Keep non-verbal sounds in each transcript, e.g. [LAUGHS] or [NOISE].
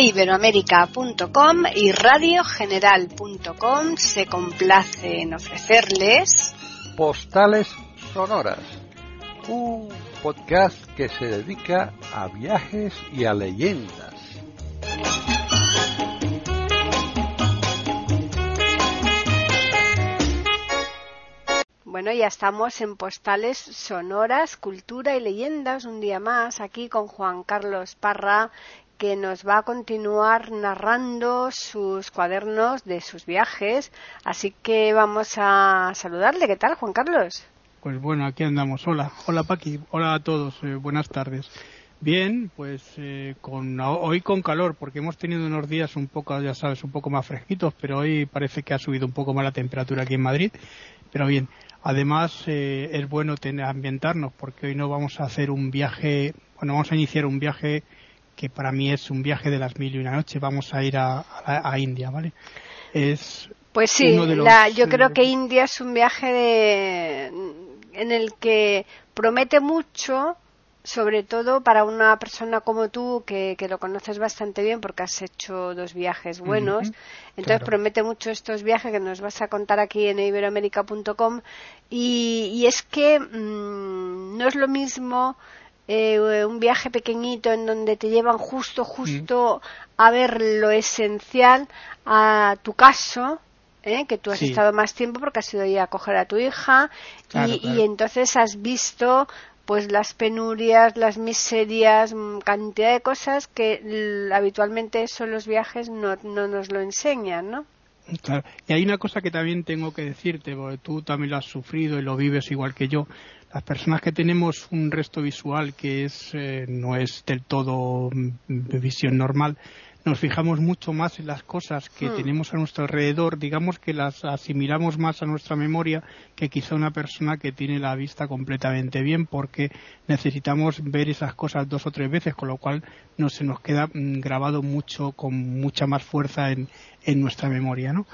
iberoamérica.com y radiogeneral.com se complace en ofrecerles Postales Sonoras, un podcast que se dedica a viajes y a leyendas. Bueno, ya estamos en Postales Sonoras, Cultura y Leyendas un día más aquí con Juan Carlos Parra que nos va a continuar narrando sus cuadernos de sus viajes. Así que vamos a saludarle. ¿Qué tal, Juan Carlos? Pues bueno, aquí andamos. Hola, hola Paqui, hola a todos, eh, buenas tardes. Bien, pues eh, con, hoy con calor, porque hemos tenido unos días un poco, ya sabes, un poco más fresquitos, pero hoy parece que ha subido un poco más la temperatura aquí en Madrid. Pero bien, además eh, es bueno tener, ambientarnos, porque hoy no vamos a hacer un viaje, bueno, vamos a iniciar un viaje que para mí es un viaje de las mil y una noches. Vamos a ir a, a, India, ¿vale? Es pues sí, la, yo creo que India es un viaje de, en el que promete mucho, sobre todo para una persona como tú que, que, lo conoces bastante bien porque has hecho dos viajes buenos. Entonces promete mucho estos viajes que nos vas a contar aquí en iberoamérica.com y, y, es que mmm, no es lo mismo eh, un viaje pequeñito en donde te llevan justo, justo a ver lo esencial a tu caso, ¿eh? que tú has estado más tiempo porque has ido ahí a coger a tu hija y, entonces has visto pues las penurias, las miserias, mm, cantidad de cosas que habitualmente son los viajes no, no nos lo enseñan, ¿no? Claro. Y hay una cosa que también tengo que decirte, porque tú también lo has sufrido y lo vives igual que yo las personas que tenemos un resto visual que es eh, no es del todo mm, de visión normal nos fijamos mucho más en las cosas que hmm. tenemos a nuestro alrededor, digamos que las asimilamos más a nuestra memoria que quizá una persona que tiene la vista completamente bien, porque necesitamos ver esas cosas dos o tres veces, con lo cual no se nos queda mm, grabado mucho, con mucha más fuerza en, en nuestra memoria, ¿no?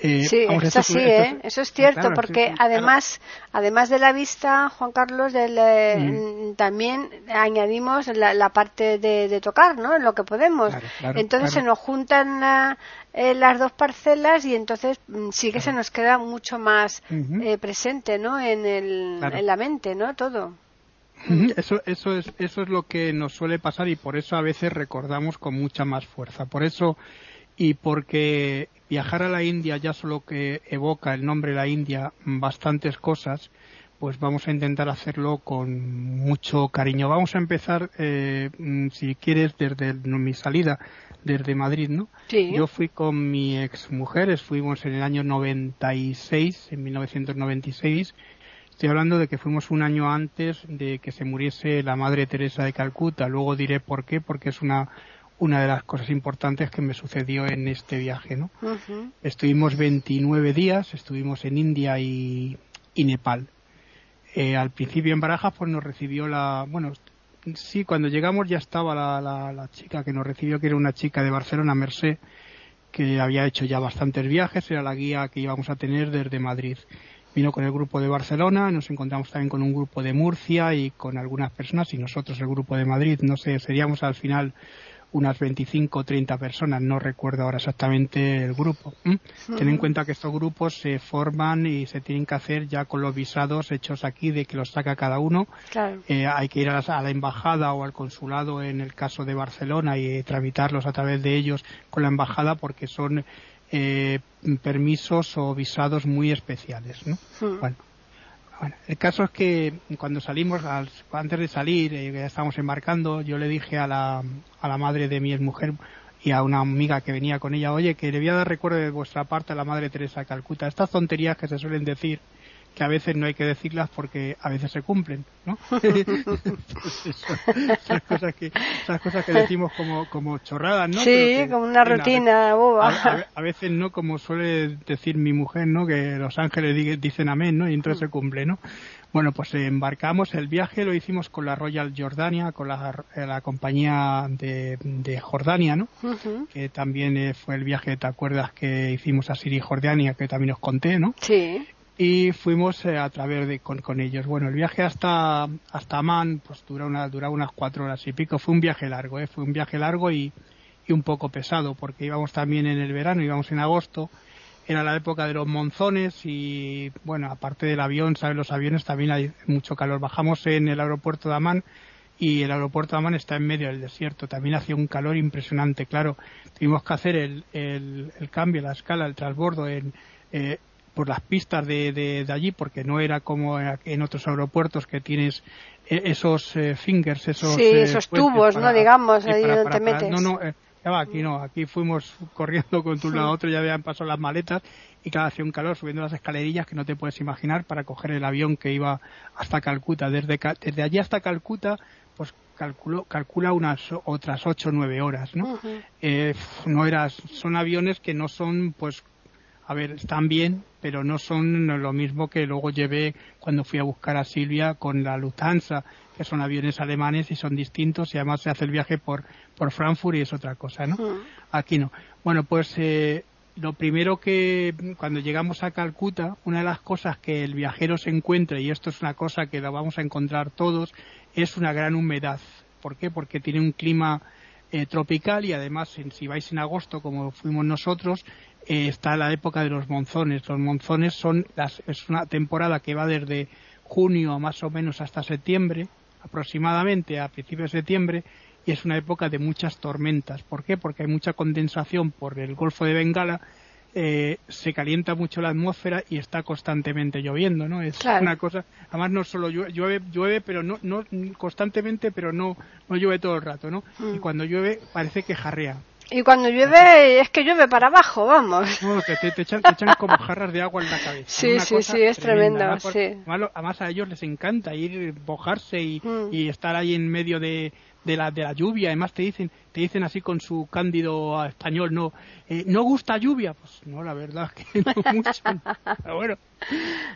Eh, sí, eso sí, ¿eh? eso es cierto, porque además, además de la vista, Juan Carlos, eh, mm. también añadimos la, parte de, tocar, ¿no? Lo que podemos. entonces se nos juntan eh, las dos parcelas y entonces mm, sí que se nos queda mucho más presente, ¿no? En, el, en la mente, ¿no? Todo. Eso, eso, es, eso es lo que nos suele pasar y por eso a veces recordamos con mucha más fuerza. Por eso y porque viajar a la India ya solo que evoca el nombre de la India bastantes cosas, pues vamos a intentar hacerlo con mucho cariño. Vamos a empezar, eh, mm, si quieres, desde mi salida, desde Madrid, ¿no? Sí. Yo fui con mi ex mujer, fuimos en el año 96, en 1996. Estoy hablando de que fuimos un año antes de que se muriese la Madre Teresa de Calcuta. Luego diré por qué, porque es una una de las cosas importantes que me sucedió en este viaje, ¿no? Estuvimos 29 días, estuvimos en India y, Nepal. Eh, al principio en Barajas pues nos recibió la, bueno, sí, cuando llegamos ya estaba la, la, chica que nos recibió, que era una chica de Barcelona, Mercé, que había hecho ya bastantes viajes, era la guía que íbamos a tener desde Madrid. Vino con el grupo de Barcelona, nos encontramos también con un grupo de Murcia y con algunas personas y nosotros el grupo de Madrid, no sé, seríamos al final unas 25 o 30 personas, no recuerdo ahora exactamente el grupo. Ten en cuenta que estos grupos se forman y se tienen que hacer ya con los visados hechos aquí de que los saca cada uno. Eh, hay que ir a la, embajada o al consulado en el caso de Barcelona y tramitarlos a través de ellos con la embajada porque son eh, permisos o visados muy especiales. ¿no? Bueno, bueno, el caso es que cuando salimos, antes de salir, eh, ya estábamos embarcando, yo le dije a la, a la madre de mi mujer y a una amiga que venía con ella, oye, que le voy a dar recuerdo de vuestra parte a la madre Teresa Calcuta. Estas tonterías que se suelen decir que a veces no hay que decirlas porque a veces se cumplen, ¿no? [LAUGHS] esas, cosas que, esas cosas que decimos como, como chorradas, ¿no? Sí, como una rutina boba. A, veces no, como suele decir mi mujer, ¿no? Que los ángeles dicen amén, ¿no? Y entonces se cumple, ¿no? Bueno, pues embarcamos, el viaje lo hicimos con la Royal Jordania, con la, la compañía de, de, Jordania, ¿no? Que también eh, fue el viaje, ¿te acuerdas que hicimos a Siri Jordania, que también os conté, ¿no? Sí y fuimos eh, a través de con, con, ellos. Bueno, el viaje hasta hasta Amán pues dura una dura unas cuatro horas y pico. Fue un viaje largo, ¿eh? fue un viaje largo y y un poco pesado, porque íbamos también en el verano, íbamos en agosto, era la época de los monzones y, bueno, aparte del avión, ¿sabes? Los aviones también hay mucho calor. Bajamos en el aeropuerto de Amán y el aeropuerto de Amán está en medio del desierto. También hacía un calor impresionante, claro. Tuvimos que hacer el, el, cambio, la escala, el transbordo en, eh, por las pistas de, de, allí, porque no era como en otros aeropuertos que tienes eh, esos eh, fingers, esos, sí, esos tubos, ¿no? Digamos, ahí donde te metes. no, no, aquí no, aquí fuimos corriendo con tu lado a otro, ya habían pasado las maletas y claro, hacía un calor subiendo las escalerillas que no te puedes imaginar para coger el avión que iba hasta Calcuta. Desde, desde allí hasta Calcuta, pues calculo, calcula unas otras ocho o nueve horas, ¿no? Eh, no eras, son aviones que no son, pues, a ver, están bien, pero no son lo mismo que luego llevé cuando fui a buscar a Silvia con la Lufthansa, que son aviones alemanes y son distintos y además se hace el viaje por, por Frankfurt y es otra cosa, ¿no? Aquí no. Bueno, pues eh, lo primero que cuando llegamos a Calcuta, una de las cosas que el viajero se encuentra, y esto es una cosa que la vamos a encontrar todos, es una gran humedad. ¿Por qué? Porque tiene un clima eh, tropical y además si vais en agosto como fuimos nosotros eh, está la época de los monzones. Los monzones son las, es una temporada que va desde junio más o menos hasta septiembre aproximadamente a principios de septiembre y es una época de muchas tormentas. ¿Por qué? Porque hay mucha condensación por el Golfo de Bengala, eh, se calienta mucho la atmósfera y está constantemente lloviendo, ¿no? Es una cosa, además no solo llueve, llueve, pero no, no constantemente, pero no, no llueve todo el rato, ¿no? Y mm. cuando llueve parece que jarrea. Y cuando llueve, es que llueve para abajo, vamos. No, te, te, echan, [LAUGHS] como jarras de agua en la cabeza. Sí, sí, sí, es tremendo. Además, a ellos les encanta ir, mojarse y, mm. y estar ahí en medio de, de la, de la lluvia. Además te dicen, te dicen así con su cándido español, no, eh, ¿no gusta lluvia? Pues no, la verdad que [LAUGHS] no mucho. Pero bueno,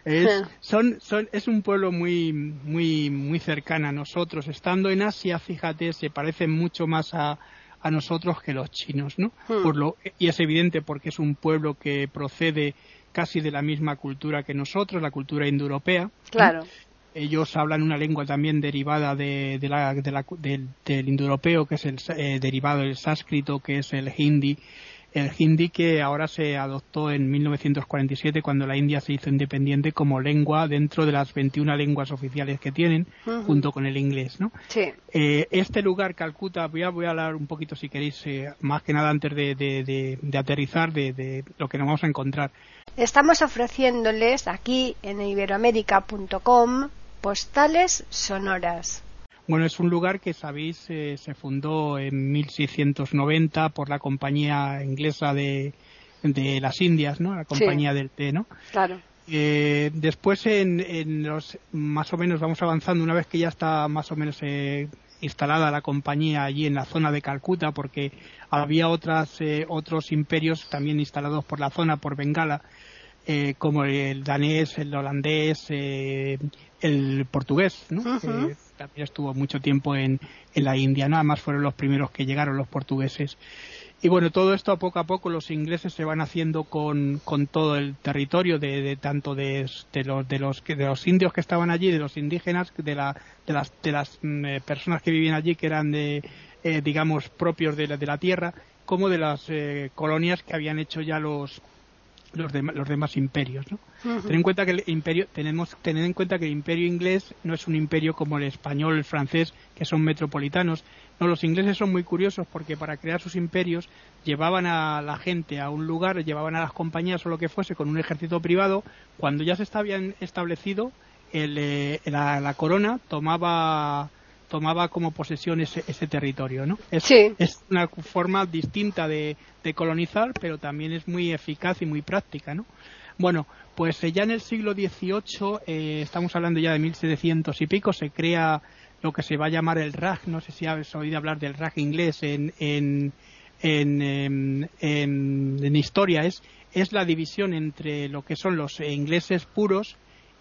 es, son, son, es un pueblo muy, muy, muy cercano a nosotros. Estando en Asia, fíjate, se parecen mucho más a, a nosotros que los chinos, ¿no? Hmm. Por lo, y es evidente porque es un pueblo que procede casi de la misma cultura que nosotros, la cultura indoeuropea. Claro. Ellos hablan una lengua también derivada de, la, del, del indoeuropeo, que es el eh, derivado del sánscrito, que es el hindi el hindi que ahora se adoptó en 1947 cuando la India se hizo independiente como lengua dentro de las 21 lenguas oficiales que tienen junto con el inglés, ¿no? Sí. Eh, este lugar, Calcuta, voy a, voy a hablar un poquito si queréis, eh, más que nada antes de, de, de aterrizar, de, lo que nos vamos a encontrar. Estamos ofreciéndoles aquí en iberoamérica.com postales sonoras. Bueno, es un lugar que, sabéis, eh, se fundó en 1690 por la compañía inglesa de, de las Indias, ¿no? La compañía del té, ¿no? Claro. Eh, después, en, los, más o menos, vamos avanzando una vez que ya está más o menos eh, instalada la compañía allí en la zona de Calcuta, porque había otras, otros imperios también instalados por la zona, por Bengala, como el danés, el holandés, el portugués, ¿no? También estuvo mucho tiempo en, en la India, nada más fueron los primeros que llegaron los portugueses. Y bueno, todo esto a poco a poco los ingleses se van haciendo con, con todo el territorio de, tanto de, de, los de los de los indios que estaban allí, de los indígenas, de, la, de las de las mm, eh, personas que vivían allí que eran de eh, digamos propios de la, de la tierra, como de las eh, colonias que habían hecho ya los los, los demás imperios. ¿no? Ten en cuenta que el imperio, tenemos tener en cuenta que el imperio inglés no es un imperio como el español, el francés, que son metropolitanos. No, los ingleses son muy curiosos porque para crear sus imperios llevaban a la gente a un lugar, llevaban a las compañías o lo que fuese con un ejército privado. Cuando ya se estaban establecido, el, eh, la corona tomaba tomaba como posesión ese, ese territorio, ¿no? Es, es una forma distinta de, colonizar, pero también es muy eficaz y muy práctica, ¿no? Bueno, pues eh, ya en el siglo XVIII, eh, estamos hablando ya de 1700 y pico, se crea lo que se va a llamar el RAG, no sé si habéis oído hablar del RAG inglés en, en, en, em, en, en historia, es, es la división entre lo que son los ingleses puros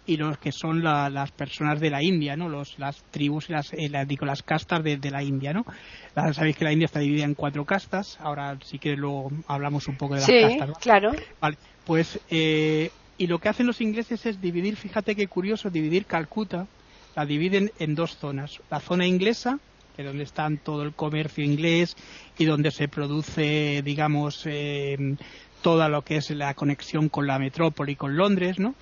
y los que son las personas de la India, ¿no? Los, las tribus y las, eh, digo, las castas de, la India, ¿no? sabéis que la India está dividida en cuatro castas. Ahora, si quieres, luego hablamos un poco de las sí, castas. claro. Vale, pues, eh, y lo que hacen los ingleses es dividir, fíjate qué curioso, dividir Calcuta, la dividen en dos zonas. La zona inglesa que es donde está todo el comercio inglés y donde se produce, digamos, eh, toda lo que es la conexión con la metrópoli, con Londres, ¿no?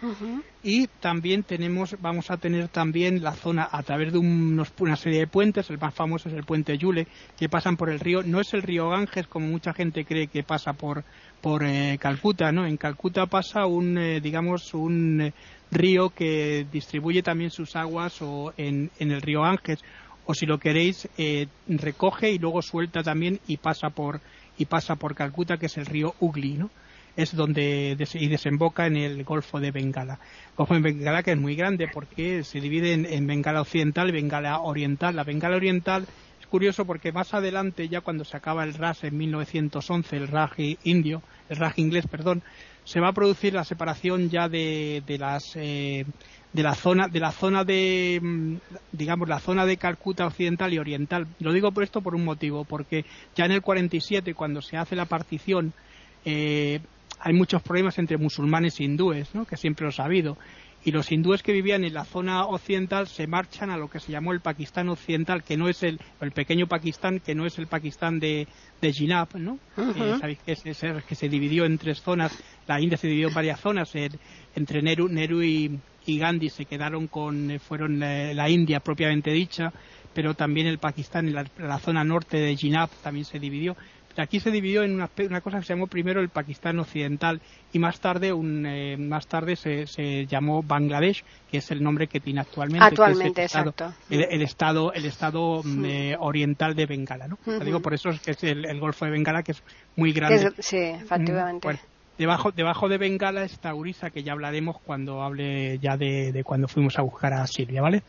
Y también tenemos, vamos a tener también la zona a través de una serie de puentes, el más famoso es el puente Yule, que pasan por el río, no es el río Ganges como mucha gente cree que pasa por por eh, Calcuta, ¿no? En Calcuta pasa un, eh, digamos, un eh, río que distribuye también sus aguas o en, en el río Ganges, o si lo queréis recoge y luego suelta también y pasa por y pasa por Calcuta, que es el río Ugli, ¿no? Es donde y desemboca en el Golfo de Bengala. Golfo de Bengala que es muy grande porque se divide en, Bengala Occidental y Bengala Oriental. La Bengala Oriental es curioso porque más adelante, ya cuando se acaba el Raj en 1911, el Raj indio, el Raj inglés, perdón, se va a producir la separación ya de, de las eh, de la zona de la zona de mm, digamos la zona de Calcuta occidental y oriental. Lo digo por esto por un motivo porque ya en el 47 cuando se hace la partición eh, hay muchos problemas entre musulmanes e hindúes ¿no? que siempre lo ha habido. Y los hindúes que vivían en la zona occidental se marchan a lo que se llamó el Pakistán occidental, que no es el, el pequeño Pakistán, que no es el Pakistán de, de Jinab, ¿no? Eh, sabéis que, es, que se dividió en tres zonas, la India se dividió en varias zonas, entre Nehru, Nehru y, y Gandhi se quedaron con, eh, fueron eh, la, India propiamente dicha, pero también el Pakistán, la, la zona norte de Jinab también se dividió. Aquí se dividió en una, cosa que se llamó primero el Pakistán occidental y más tarde, un, eh, más tarde se, se, llamó Bangladesh, que es el nombre que tiene actualmente. Actualmente, el exacto. Estado, el, estado, el estado mm, oriental de Bengala, ¿no? digo por eso es que es el, Golfo de Bengala que es muy grande. sí, efectivamente. Mm, Debajo, debajo de Bengala está Urisa, que ya hablaremos cuando hable ya de, cuando fuimos a buscar a Silvia, ¿vale?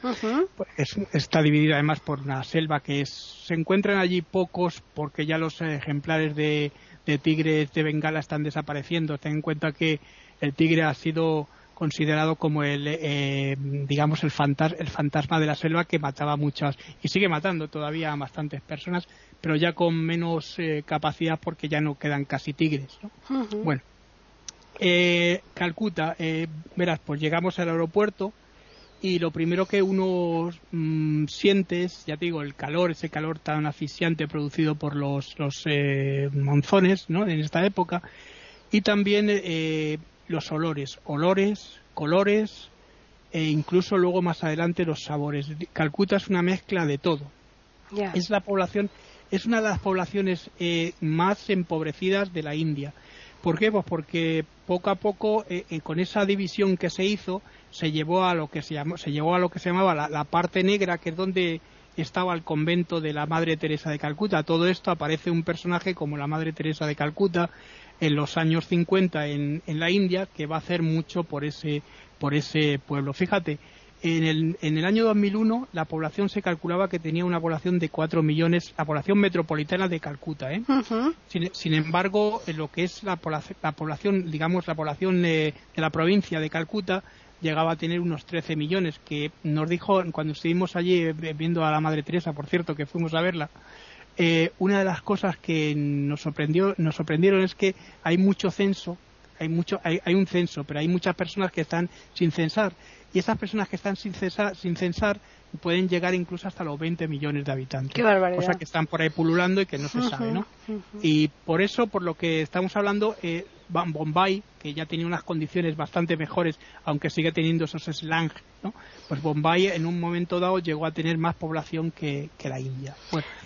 pues está dividida además por una selva que es, se encuentran allí pocos porque ya los ejemplares de, de tigres de Bengala están desapareciendo. Ten en cuenta que el tigre ha sido considerado como el, eh, digamos, el, el fantasma de la selva que mataba muchas y sigue matando todavía a bastantes personas, pero ya con menos eh, capacidad porque ya no quedan casi tigres. ¿no? Bueno, eh, Calcuta, eh, verás, pues llegamos al aeropuerto y lo primero que uno mm, siente es, ya te digo, el calor, ese calor tan asfixiante producido por los, los eh, monzones ¿no? en esta época y también eh, los olores, olores, colores e incluso luego más adelante los sabores. Calcuta es una mezcla de todo. Es la población, es una de las poblaciones más empobrecidas de la India ¿Por qué? Pues porque poco a poco, eh, eh, con esa división que se hizo, se llevó a lo que se, llamó, se, llevó a lo que se llamaba la, parte negra, que es donde estaba el convento de la Madre Teresa de Calcuta. Todo esto aparece un personaje como la Madre Teresa de Calcuta en los años 50 en, en la India, que va a hacer mucho por ese, por ese pueblo. Fíjate, en el, en el año 2001 la población se calculaba que tenía una población de 4 millones, la población metropolitana de Calcuta. ¿eh? sin, embargo, en lo que es la, población, digamos, la población de, la provincia de Calcuta llegaba a tener unos 13 millones, que nos dijo cuando estuvimos allí eh, viendo a la Madre Teresa, por cierto, que fuimos a verla, eh, una de las cosas que nos sorprendió, nos sorprendieron es que hay mucho censo, hay mucho, hay, hay un censo, pero hay muchas personas que están sin censar y esas personas que están sin censar, sin censar pueden llegar incluso hasta los 20 millones de habitantes. Qué barbaridad. Cosa que están por ahí pululando y que no se sabe, ¿no? Y por eso, por lo que estamos hablando, eh, Bombay, que ya tenía unas condiciones bastante mejores, aunque sigue teniendo esos slang, ¿no? Pues Bombay en un momento dado llegó a tener más población que, la India.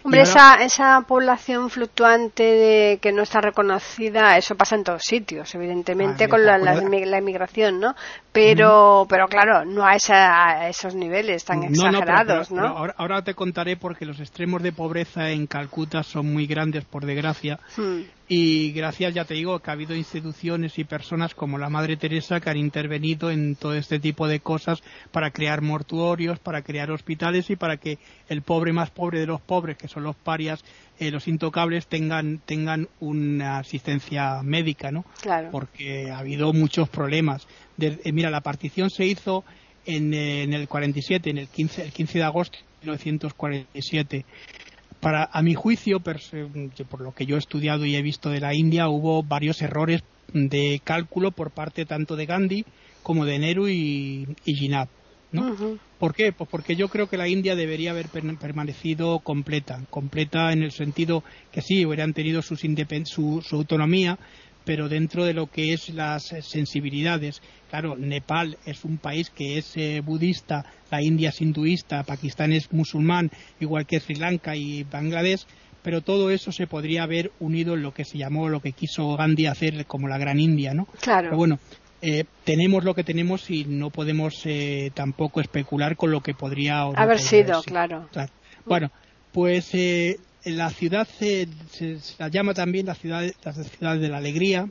Hombre, esa, esa población fluctuante de, que no está reconocida, eso pasa en todos sitios, evidentemente, ah, con la, la, inmigración, ¿no? Pero, pero claro, no a, esos niveles tan exagerados, ¿no? ahora, te contaré porque los extremos de pobreza en Calcuta son muy grandes, por desgracia. Hmm. Y gracias, ya te digo, que ha habido instituciones y personas como la Madre Teresa que han intervenido en todo este tipo de cosas para crear mortuorios, para crear hospitales y para que el pobre más pobre de los pobres, que son los parias, eh, los intocables, tengan, tengan una asistencia médica, ¿no? Claro. Porque ha habido muchos problemas. Eh, mira, la partición se hizo en, eh, en, el 47, en el 15, el 15 de agosto de 1947 para, a mi juicio, por lo que yo he estudiado y he visto de la India, hubo varios errores de cálculo por parte tanto de Gandhi como de Nehru y, y Jinab. ¿no? ¿Por qué? Pues porque yo creo que la India debería haber permanecido completa, completa en el sentido que sí, hubieran tenido su, su autonomía, pero dentro de lo que es las sensibilidades. Claro, Nepal es un país que es eh, budista, la India es hinduista, Pakistán es musulmán, igual que Sri Lanka y Bangladesh, pero todo eso se podría haber unido en lo que se llamó, lo que quiso Gandhi hacer como la Gran India, ¿no? Claro. Pero bueno, eh, tenemos lo que tenemos y no podemos eh, tampoco especular con lo que podría haber sido, claro. Bueno, pues la ciudad se, la llama también la ciudad, la ciudad de la alegría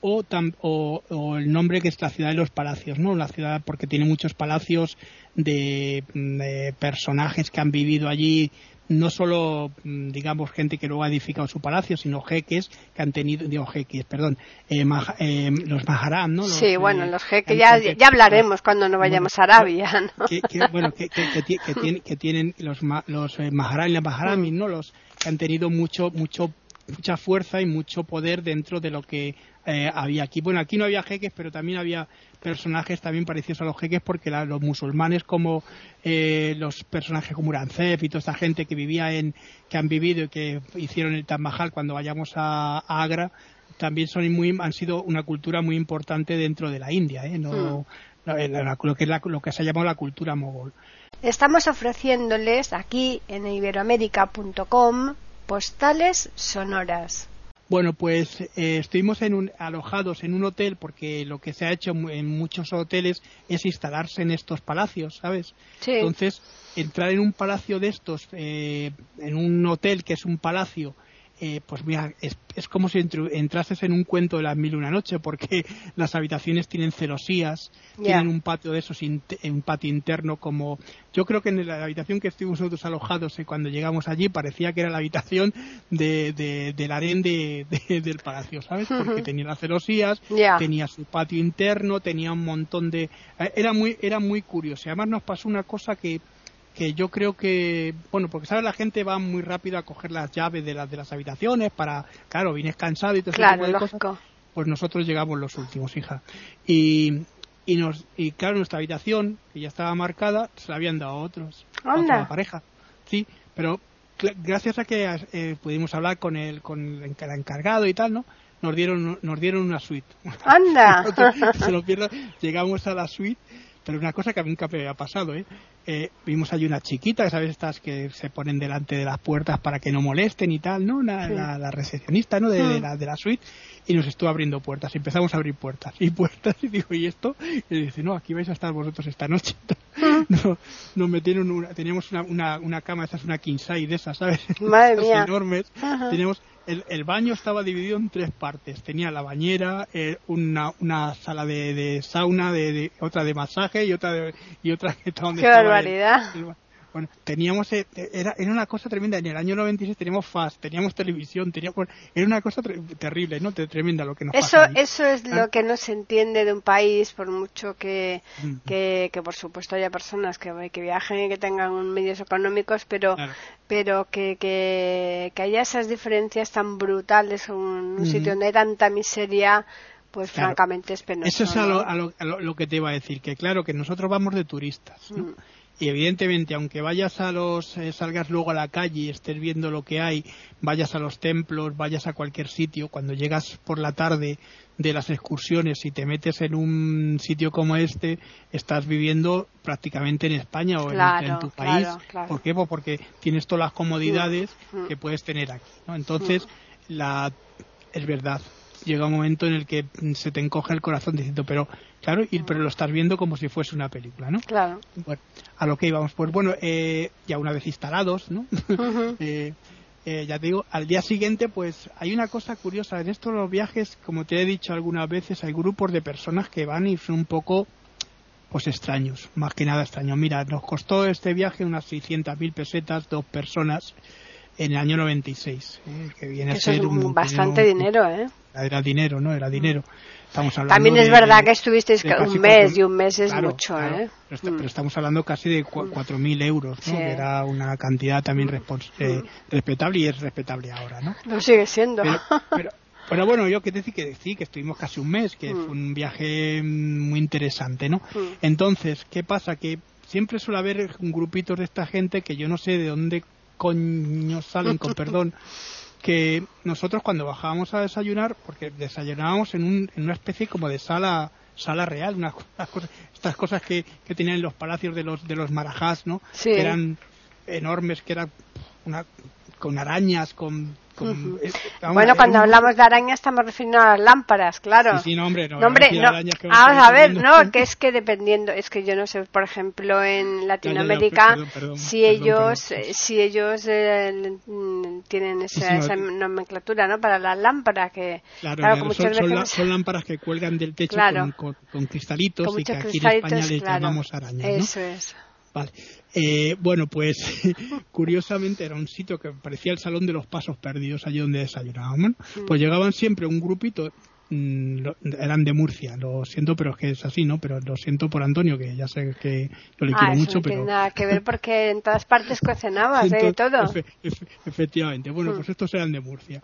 o, o, el nombre que es la ciudad de los palacios, ¿no? La ciudad porque tiene muchos palacios de, de personajes que han vivido allí no solo, mm, digamos, gente que luego ha edificado su palacio, sino jeques que han tenido, digo, jeques, perdón, eh, eh, los maharam, ¿no? sí, bueno, los jeques, ya, ya hablaremos cuando no vayamos a Arabia, ¿no? Que, bueno, que, que, tienen los, los eh, maharam y las maharamis, ¿no? Los que han tenido mucho, mucho mucha fuerza y mucho poder dentro de lo que eh, había aquí. Bueno, aquí no había jeques, pero también había personajes también parecidos a los jeques porque los musulmanes como eh, los personajes como Urancef y toda esta gente que vivía en que han vivido y que hicieron el Taj Mahal cuando vayamos a, Agra también son muy han sido una cultura muy importante dentro de la India, ¿eh? no, hmm. lo que es lo que se ha llamado la cultura mogol. Estamos ofreciéndoles aquí en iberoamérica.com postales sonoras. Bueno, pues eh, estuvimos en alojados en un hotel porque lo que se ha hecho en muchos hoteles es instalarse en estos palacios, ¿sabes? Sí. Entonces, entrar en un palacio de estos, eh, en un hotel que es un palacio eh, pues mira, es, como si entrases en un cuento de las mil y una noche, porque [LAUGHS] las habitaciones tienen celosías, tienen un patio de esos, un patio interno como... Yo creo que en la habitación que estuvimos nosotros alojados eh, cuando llegamos allí parecía que era la habitación de, de, del harén de, [LAUGHS] del palacio, ¿sabes? Porque tenía las celosías, tenía su patio interno, tenía un montón de... Eh, era muy, era muy curioso. Y además nos pasó una cosa que que yo creo que, bueno, porque sabes, la gente va muy rápido a coger las llaves de las de las habitaciones para, claro, vienes cansado y todo claro, de cosas. Pues nosotros llegamos los últimos, hija. Y, y nos y claro, nuestra habitación, que ya estaba marcada, se la habían dado a otros, a otra pareja. Sí, pero gracias a que eh, pudimos hablar con el con el encargado y tal, ¿no? Nos dieron nos dieron una suite. Anda. [LAUGHS] se lo pierda, llegamos a la suite pero una cosa que nunca me había pasado, ¿eh? ¿Eh? vimos allí una chiquita, ¿sabes? Estas que se ponen delante de las puertas para que no molesten y tal, ¿no? la, recepcionista, ¿no? De, mm. la, de la suite, y nos estuvo abriendo puertas. Y empezamos a abrir puertas y puertas, y digo, ¿y esto? Y dice, no, aquí vais a estar vosotros esta noche. Mm. no, nos metieron una, teníamos una, una, una cama, esa es una king de esas, ¿sabes? Madre mía. enormes. Teníamos el, baño estaba dividido en tres partes. Tenía la bañera, eh, una, una, sala de, sauna, de, otra de masaje y otra y otra que donde Qué barbaridad. Bueno, teníamos, eh, era, era una cosa tremenda. En el año 96 teníamos FAST, teníamos televisión, teníamos, era una cosa terrible, ¿no? Tremenda lo que nos Eso, eso es lo ah. que no se entiende de un país, por mucho que, que, por supuesto haya personas que, que viajen y que tengan medios económicos, pero, pero que, que, haya esas diferencias tan brutales en un, sitio donde hay tanta miseria pues francamente es penoso. Eso es a, lo, a, lo, que te iba a decir, que claro, que nosotros vamos de turistas, ¿no? Y evidentemente aunque vayas a los eh, salgas luego a la calle y estés viendo lo que hay vayas a los templos vayas a cualquier sitio cuando llegas por la tarde de las excursiones y te metes en un sitio como este estás viviendo prácticamente en España o en, tu país ¿por qué? Pues porque tienes todas las comodidades mm, mm. que puedes tener aquí ¿no? entonces mm. la es verdad llega un momento en el que se te encoge el corazón diciendo, pero claro, y, pero lo estás viendo como si fuese una película, ¿no? Claro. Bueno, a lo que íbamos, pues bueno, eh, ya una vez instalados, ¿no? [LAUGHS] Eh, eh, ya te digo, al día siguiente, pues hay una cosa curiosa. En estos los viajes, como te he dicho algunas veces, hay grupos de personas que van y son un poco, pues extraños, más que nada extraños. Mira, nos costó este viaje unas 600.000 pesetas, dos personas, en el año 96, que viene a ser un, bastante dinero, ¿eh? Era dinero, ¿no? Era dinero. Estamos hablando También es verdad que estuvisteis un mes y un mes es mucho, ¿eh? Pero, mm. estamos hablando casi de 4.000 euros, ¿no? Que era una cantidad también eh, respetable y es respetable ahora, ¿no? Lo sigue siendo. Pero, [LAUGHS] Pero bueno, yo que decir que sí, que estuvimos casi un mes, que Mm. fue un viaje mm, muy interesante, ¿no? Mm. Entonces, ¿qué pasa? Que siempre suele haber grupitos de esta gente que yo no sé de dónde coño salen, con [LAUGHS] perdón, que nosotros cuando bajábamos a desayunar, porque desayunábamos en, un, en una especie como de sala sala real, unas, [LAUGHS] unas cosas, estas cosas que, que tenían en los palacios de los de los marajás, ¿no? Sí. Que eran enormes, que eran una, con arañas, con... Bueno, cuando un- hablamos de arañas estamos refiriendo a las lámparas, claro. Sí, sí, no, hombre, no. No, hombre, que Vamos a ver, no, que es que dependiendo, es que yo no sé, por ejemplo, en ya, Latinoamérica, perdón, perdón, si perdón, ellos, eh, si ellos eh, mm, tienen esa, esa nomenclatura, ¿no? Para las lámparas, que Claro, claro, claro, que son, muchas son veces la- son lámparas que cuelgan del techo Claro. con, con- con cristalitos y que aquí en España les claro. llamamos arañas, ¿no? Eso es. Vale. Eh, bueno, pues [LAUGHS] curiosamente era un sitio que parecía el salón de los pasos perdidos, allí donde desayunábamos. Mm. Pues llegaban siempre un grupito, mm, eran de Murcia, lo siento, pero es que es así, ¿no? Pero lo siento por Antonio, que ya sé que yo le Ah, quiero eso mucho, no pero... tiene nada que ver porque en todas partes cocinabas, [LAUGHS] ¿eh? todo. efe- efe- efectivamente. Bueno, Mm. pues estos eran de Murcia.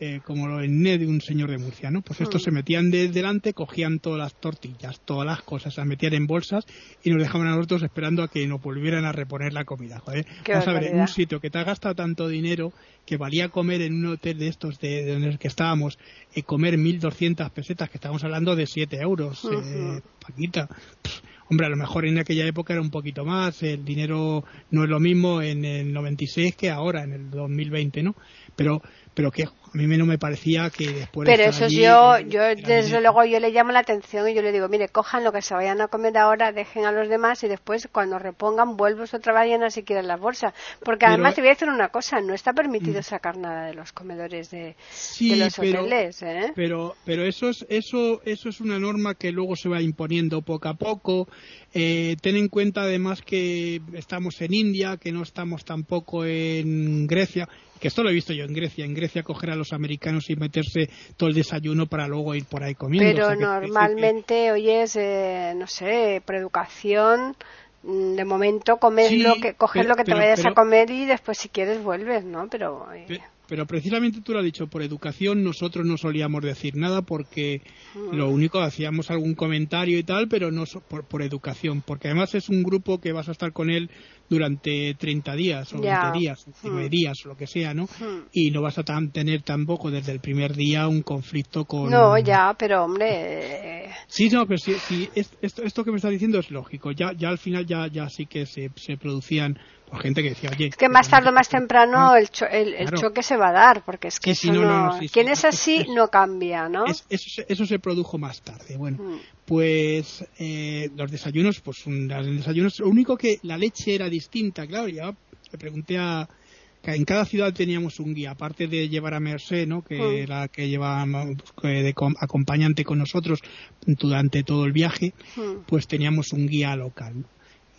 Eh, como lo en de un señor de Murcia, ¿no? Pues estos Mm. se metían de delante, cogían todas las tortillas, todas las cosas, las metían en bolsas y nos dejaban a nosotros esperando a que nos volvieran a reponer la comida, joder. Qué Vamos a ver, en un barbaridad. sitio que te ha gastado tanto dinero que valía comer en un hotel de estos de, de en el que estábamos, eh, comer 1.200 pesetas, que estábamos hablando de 7 euros, eh. Paquita. Pff, Hombre, a lo mejor en aquella época era un poquito más, el dinero no es lo mismo en el 96 que ahora, en el 2020, ¿no? Pero, pero que a mí no me parecía que después de Pero eso allí, yo, yo desde luego yo le llamo la atención y yo le digo, mire, cojan lo que se vayan a comer ahora, dejen a los demás y después cuando repongan vuelves otra vez llenas si quieren las bolsas. Porque Pero- además te voy a decir una cosa, no está permitido sacar nada de los comedores de, Sí, de los pero, hoteles, ¿eh? pero, pero eso es, eso, eso es una norma que luego se va imponiendo poco a poco. Eh, ten en cuenta además que estamos en India, que no estamos tampoco en Grecia, que esto lo he visto yo en Grecia. En Grecia coger a los americanos y meterse todo el desayuno para luego ir por ahí comiendo. Pero O sea, normalmente, oyes, eh, no sé, por educación, mm, de momento comes Sí, lo que, coges pero- lo que te pero- vayas a comer y después si quieres vuelves, ¿no? Pero eh, Pe- Pero precisamente tú lo has dicho, por educación nosotros no solíamos decir nada porque Mm. lo único hacíamos algún comentario y tal, pero no so- por, por educación, porque además es un grupo que vas a estar con él durante 30 días o Ya. 20 días, o 19 Mm. días o lo que sea, ¿no? Mm. Y no vas a tan- tener tampoco desde el primer día un conflicto con... no, ya, pero hombre, eh, Sí, no, pero sí, sí, es- esto, esto que me estás diciendo es lógico. Ya, ya al final ya, ya sí que se, se producían por gente que decía, oye... es que más tarde o más temprano Ah, el, cho- el, el claro. choque se va a dar, porque es que Sí, sí, eso no, no, no- sí, quien es- así no cambia, ¿no? Es- eso, se- eso se produjo más tarde. Bueno, Mm. Pues eh, los desayunos, pues un, los desayunos, lo único que la leche era distinta, claro, ya le pregunté a que en cada ciudad teníamos un guía, aparte de llevar a Mercé, ¿no? que Mm. era que llevaba pues, de com- acompañante con nosotros durante todo el viaje, Mm. pues teníamos un guía local.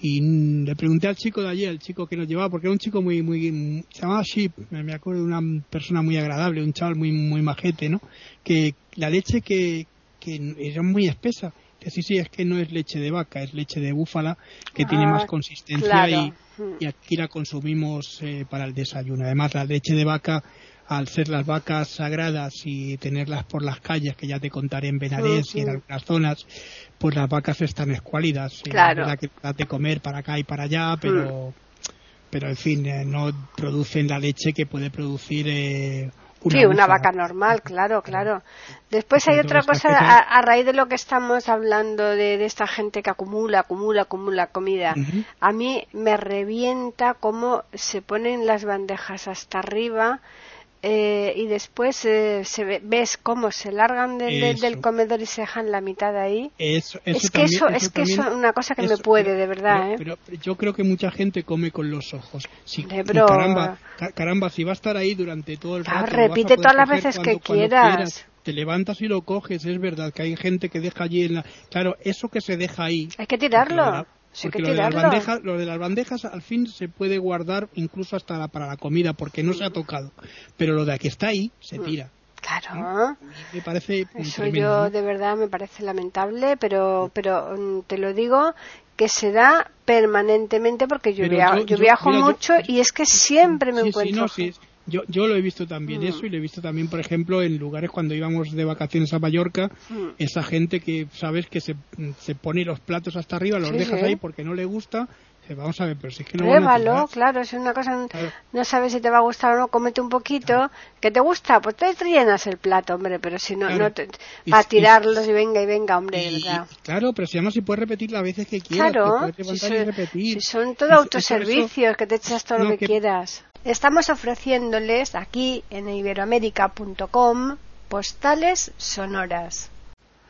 Y le pregunté al chico de allí, al chico que nos llevaba, porque era un chico muy, muy, se llamaba Ship, me me acuerdo de una persona muy agradable, un chaval muy, muy majete, ¿no? Que la leche que, que era muy espesa. Que sí, sí, es que no es leche de vaca, es leche de búfala, que tiene Ah, más consistencia claro. y, y aquí la consumimos eh, para el desayuno. Además, la leche de vaca, al ser las vacas sagradas y tenerlas por las calles, que ya te contaré en Benarés y en algunas zonas, pues las vacas están escuálidas. Claro. que das de comer para acá y para allá, pero, pero en fin, eh, no producen la leche que puede producir eh, una sí, una vaca normal, claro, claro. Después hay otra cosa, a, a raíz de lo que estamos hablando de, de esta gente que acumula, acumula, acumula comida. A mí me revienta cómo se ponen las bandejas hasta arriba eh, y después eh, se ve- ves cómo se largan del- del- del comedor y se dejan la mitad ahí. Eso, es que también- eso, es que también- eso es una cosa que me eso- puede, pero- de verdad, pero, ¿eh? pero- pero yo creo que mucha gente come con los ojos. Si, pero- caramba, ca- caramba, si va a estar ahí durante todo el rato. repite todas las veces que cuando- quieras. Te levantas y lo coges, es verdad que hay gente que deja allí en la... Claro, eso que se deja ahí... Hay que tirarlo. Sí, porque que lo de, las bandejas, lo de las bandejas al fin se puede guardar incluso hasta la- para la comida porque no se ha tocado. Pero lo de que está ahí se tira. Claro. Me parece Eso tremendo, yo ¿no? de verdad me parece lamentable, pero pero mm, te lo digo que se da permanentemente porque yo, via- yo- viajo mira, yo- mucho y es que siempre me Sí, sí, encuentro. no, sí, Yo, yo lo he visto también mm. eso y lo he visto también, por ejemplo, en lugares cuando íbamos de vacaciones a Mallorca, mm. esa gente que sabes que se, se pone los platos hasta arriba, los dejas ahí porque no le gusta vamos a ver, pero si es que no Pruébalo, claro, es una cosa, no sabes si te va a gustar o no, cómete un poquito, ¿qué te gusta? Pues te llenas el plato, hombre, pero si no, no te, para tirarlos y, venga y venga, hombre, Claro, pero si además si puedes repetir las veces que quieras, claro, si son, todo autoservicios, que te echas todo lo que, quieras. Estamos ofreciéndoles aquí en iberoamérica.com postales sonoras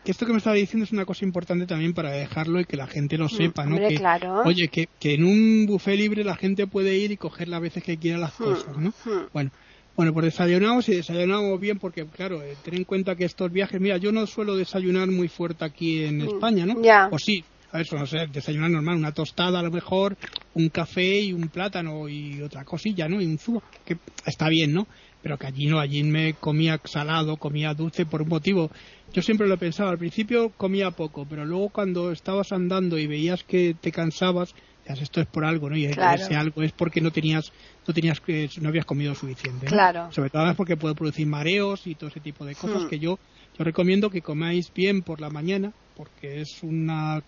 que esto que me estaba diciendo es una cosa importante también para dejarlo y que la gente lo mm, sepa, ¿no? que, claro. Oye, que, que, en un buffet libre la gente puede ir y coger las veces que quiera las mm, cosas, ¿no? Mm. Bueno, bueno, pues desayunamos y desayunamos bien porque, claro, eh, ten en cuenta que estos viajes, mira, yo no suelo desayunar muy fuerte aquí en España, ¿no? Ya. O sí, a ver, no sé, desayunar normal, una tostada a lo mejor, un café y un plátano y otra cosilla, ¿no? Y un zumo, que está bien, ¿no? Pero que allí no, allí me comía salado, comía dulce por un motivo yo siempre lo pensaba, al principio comía poco, pero luego cuando estabas andando y veías que te cansabas, esto es por algo, ¿no? Y ese algo es porque no tenías, no tenías, no habías comido suficiente. Claro. Sobre todo porque puede producir mareos y todo ese tipo de cosas hmm. que yo, yo recomiendo que comáis bien por la mañana, porque es una,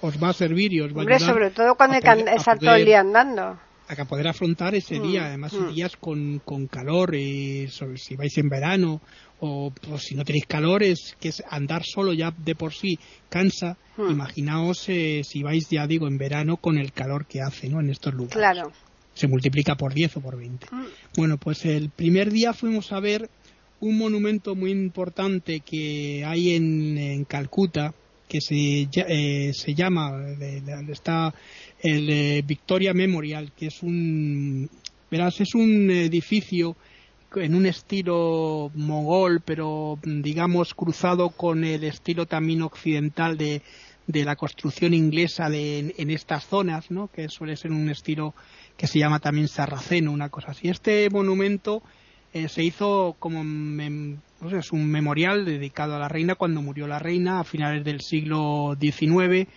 os va a servir y os va a ayudar. sobre todo cuando hay que estar todo el día andando a poder afrontar ese día, hmm. además hmm. días con, con calor, y si vais en verano o pues, si no tenéis calores, que es andar solo ya de por sí cansa, hmm. imaginaos eh, si vais, ya digo, en verano con el calor que hace ¿no? en estos lugares. Claro. Se multiplica por 10 o por 20. Hmm. Bueno, pues el primer día fuimos a ver un monumento muy importante que hay en, en Calcuta, que se, eh, se llama, está el eh, Victoria Memorial, que es un, verás, es un edificio en un estilo mogol, pero digamos cruzado con el estilo también occidental de, de la construcción inglesa de, en, estas zonas, ¿no? que suele ser un estilo que se llama también sarraceno, una cosa así. Este monumento eh, se hizo como es un memorial dedicado a la reina cuando murió la reina a finales del siglo XIX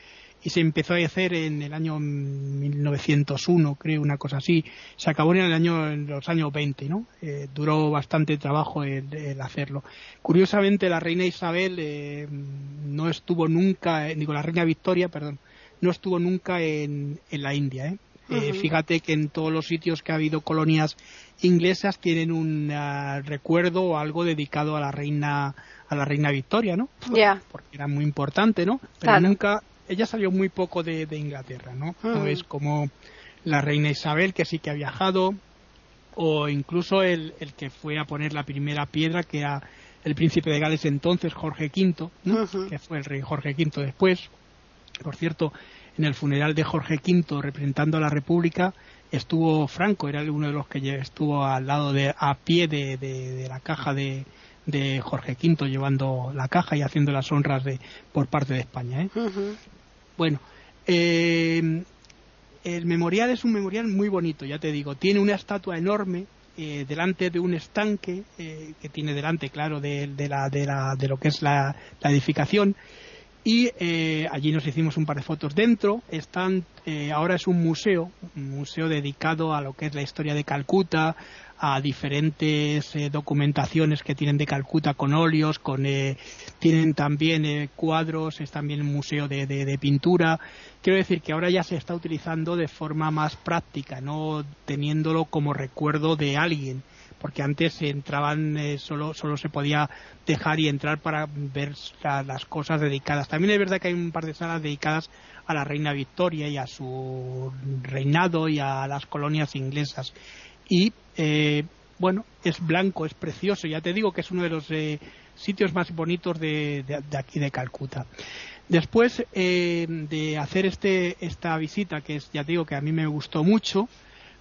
y se empezó a hacer en el año 1901, creo, una cosa así. Se acabó en el año, en los años 20, ¿no? Eh, duró bastante trabajo el, hacerlo. Curiosamente, la reina Isabel eh, no estuvo nunca, eh, digo, la reina Victoria, perdón, no estuvo nunca en, en la India, ¿eh? Fíjate que en todos los sitios que ha habido colonias inglesas tienen un ah, recuerdo o algo dedicado a la reina a la reina Victoria, ¿no? Ya. Porque era muy importante, ¿no? Pero nunca ella salió muy poco de, Inglaterra, ¿no? No es como la reina Isabel, que sí que ha viajado, o incluso el, el, que fue a poner la primera piedra, que era el príncipe de Gales entonces, Jorge V, que fue el rey Jorge V después. Por cierto, en el funeral de Jorge V, representando a la República, estuvo Franco, era uno de los que estuvo al lado de, a pie de, de la caja de, de Jorge V llevando la caja y haciendo las honras de, por parte de España. ¿eh? Bueno, eh, el memorial es un memorial muy bonito, ya te digo. Tiene una estatua enorme eh, delante de un estanque eh, que tiene delante, claro, de, la, de, la, de lo que es la, edificación. Y allí nos hicimos un par de fotos dentro. Están, ahora es un museo, un museo dedicado a lo que es la historia de Calcuta, a diferentes eh, documentaciones que tienen de Calcuta con óleos, con, eh, tienen también eh, cuadros, es también un museo de, de, pintura. Quiero decir que ahora ya se está utilizando de forma más práctica, no teniéndolo como recuerdo de alguien porque antes entraban solo solo se podía dejar y entrar para ver las cosas dedicadas. También es verdad que hay un par de salas dedicadas a la reina Victoria y a su reinado y a las colonias inglesas y eh, bueno, es blanco, es precioso, ya te digo que es uno de los eh, sitios más bonitos de, aquí de Calcuta. Después eh, de hacer este, esta visita, que es, ya te digo que a mí me gustó mucho,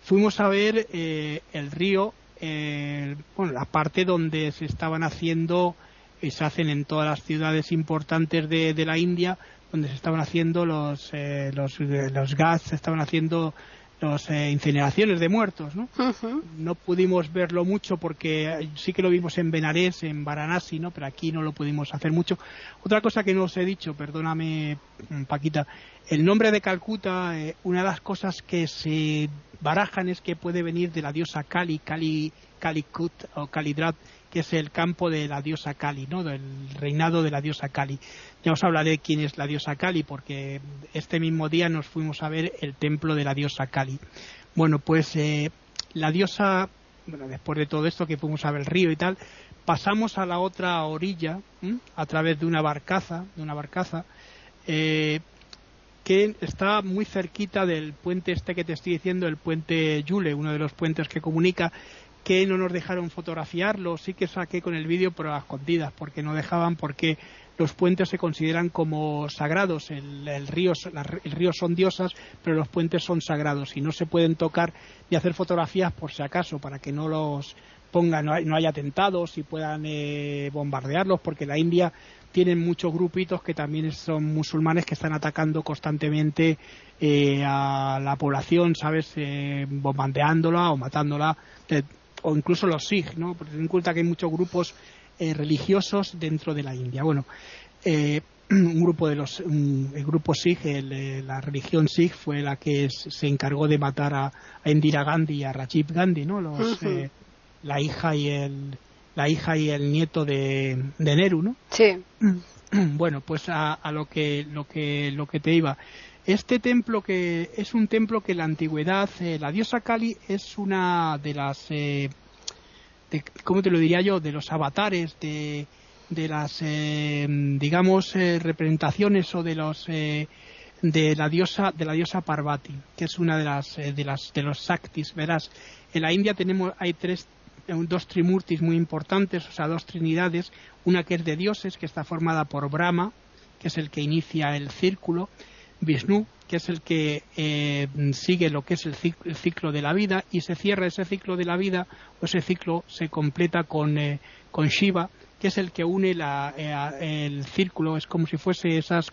fuimos a ver el río, bueno, la parte donde se estaban haciendo y se hacen en todas las ciudades importantes de, de la India, donde se estaban haciendo los, los, los gas, se estaban haciendo las eh, incineraciones de muertos, ¿no? No pudimos verlo mucho porque sí que lo vimos en Benarés, en Varanasi, ¿no? Pero aquí no lo pudimos hacer mucho. Otra cosa que no os he dicho, perdóname, mm, Paquita, el nombre de Calcuta, eh, una de las cosas que se barajan es que puede venir de la diosa Kali, Kali Calicut o Calidrat, que es el campo de la diosa Kali, ¿no? del reinado de la diosa Kali. Ya os hablaré quién es la diosa Kali, porque este mismo día nos fuimos a ver el templo de la diosa Kali. Bueno, pues eh, la diosa, bueno, después de todo esto que fuimos a ver el río y tal, pasamos a la otra orilla a través de una barcaza, de una barcaza, eh, que está muy cerquita del puente este que te estoy diciendo, el puente Yule, uno de los puentes que comunica, que no nos dejaron fotografiarlo, sí que saqué con el vídeo, pero a escondidas, porque no dejaban, porque los puentes se consideran como sagrados, el, río, el río son diosas, pero los puentes son sagrados y no se pueden tocar ni hacer fotografías por si acaso, para que no los pongan, no, haya atentados y puedan eh, bombardearlos, porque la India tienen muchos grupitos que también son musulmanes que están atacando constantemente eh, a la población, ¿sabes? Eh, bombardeándola o matándola, o incluso los Sikh, ¿no? Porque ten en cuenta que hay muchos grupos eh, religiosos dentro de la India. Bueno, [CLEARS THROAT] un grupo de los el grupo Sikh, la religión Sikh fue la que se encargó de matar a, Indira Gandhi y a Rajiv Gandhi, ¿no? Los, la hija y el la hija y el nieto de, de Neru, ¿no? Sí. [CLEARS THROAT] Bueno, pues a, lo que lo que lo que te iba. Este templo que es un templo que en la antigüedad eh, la diosa Kali es una de las eh, cómo te lo diría yo de los avatares de de las eh, digamos representaciones o de los de la diosa de la diosa Parvati que es una de las de las de los Saktis verás. En la India tenemos hay tres dos trimurtis muy importantes, o sea, dos trinidades, una que es de dioses, que está formada por Brahma, que es el que inicia el círculo, Vishnu, que es el que eh, sigue lo que es el ciclo, de la vida, y se cierra ese ciclo de la vida, o ese ciclo se completa con, eh, con Shiva, que es el que une la, eh, el círculo, es como si fuese esas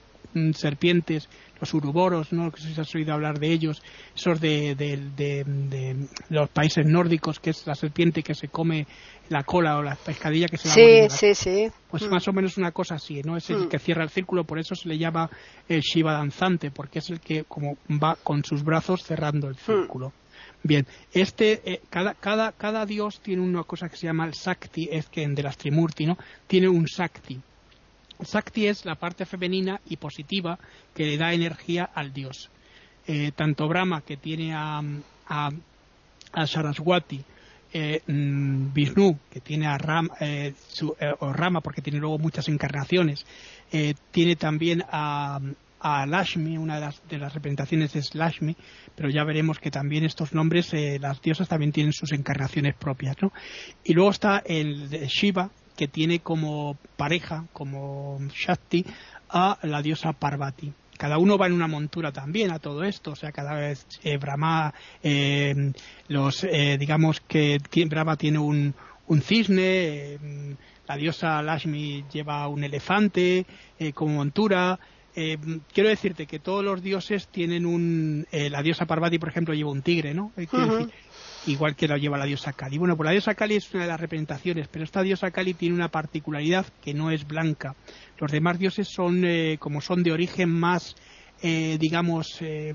serpientes los uruboros, ¿no? que si has oído hablar de ellos, esos de, de, los países nórdicos, que es la serpiente que se come la cola o la pescadilla que se sí, sí, sí. Pues mm. más o menos una cosa así, ¿no? Es el mm. que cierra el círculo, por eso se le llama el Shiva danzante, porque es el que como va con sus brazos cerrando el mm. círculo. Bien, este, eh, cada, cada, cada dios tiene una cosa que se llama el Sakti, es que de las Trimurti, ¿no? Tiene un Sakti. Sakti es la parte femenina y positiva que le da energía al dios. Eh, tanto Brahma, que tiene a, a, Saraswati, eh, mm, Vishnu, que tiene a Rama, eh, o Rama, porque tiene luego muchas encarnaciones, tiene también a, a Lashmi, una de las, de las, representaciones es Lashmi, pero ya veremos que también estos nombres, las diosas también tienen sus encarnaciones propias, ¿no? Y luego está el Shiva, que tiene como pareja, como Shakti, a la diosa Parvati. Cada uno va en una montura también a todo esto, o sea, cada vez eh, Brahma, eh, los, eh, digamos que Brahma tiene un, un cisne, la diosa Lashmi lleva un elefante como montura, quiero decirte que todos los dioses tienen un. la diosa Parvati, por ejemplo, lleva un tigre, ¿no? Igual que la lleva la diosa Kali. Bueno, pues la diosa Kali es una de las representaciones, pero esta diosa Kali tiene una particularidad que no es blanca. Los demás dioses son, eh, como son de origen más, eh, digamos, eh,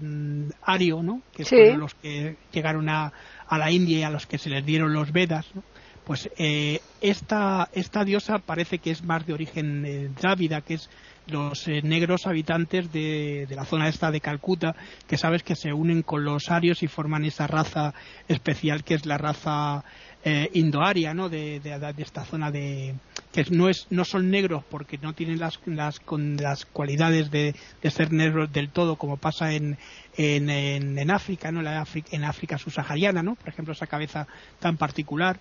ario, ¿no? Que son los que llegaron a, a, la India y a los que se les dieron los Vedas, ¿no? Pues esta, esta diosa parece que es más de origen drávida, que es los eh, negros habitantes de, la zona esta de Calcuta, que sabes que se unen con los arios y forman esa raza especial que es la raza eh, indoaria, ¿no? De, esta zona de que no es no son negros porque no tienen las las con las cualidades de, ser negros del todo como pasa en en, en, África, ¿no? La África, en África subsahariana, ¿no? Por ejemplo, esa cabeza tan particular.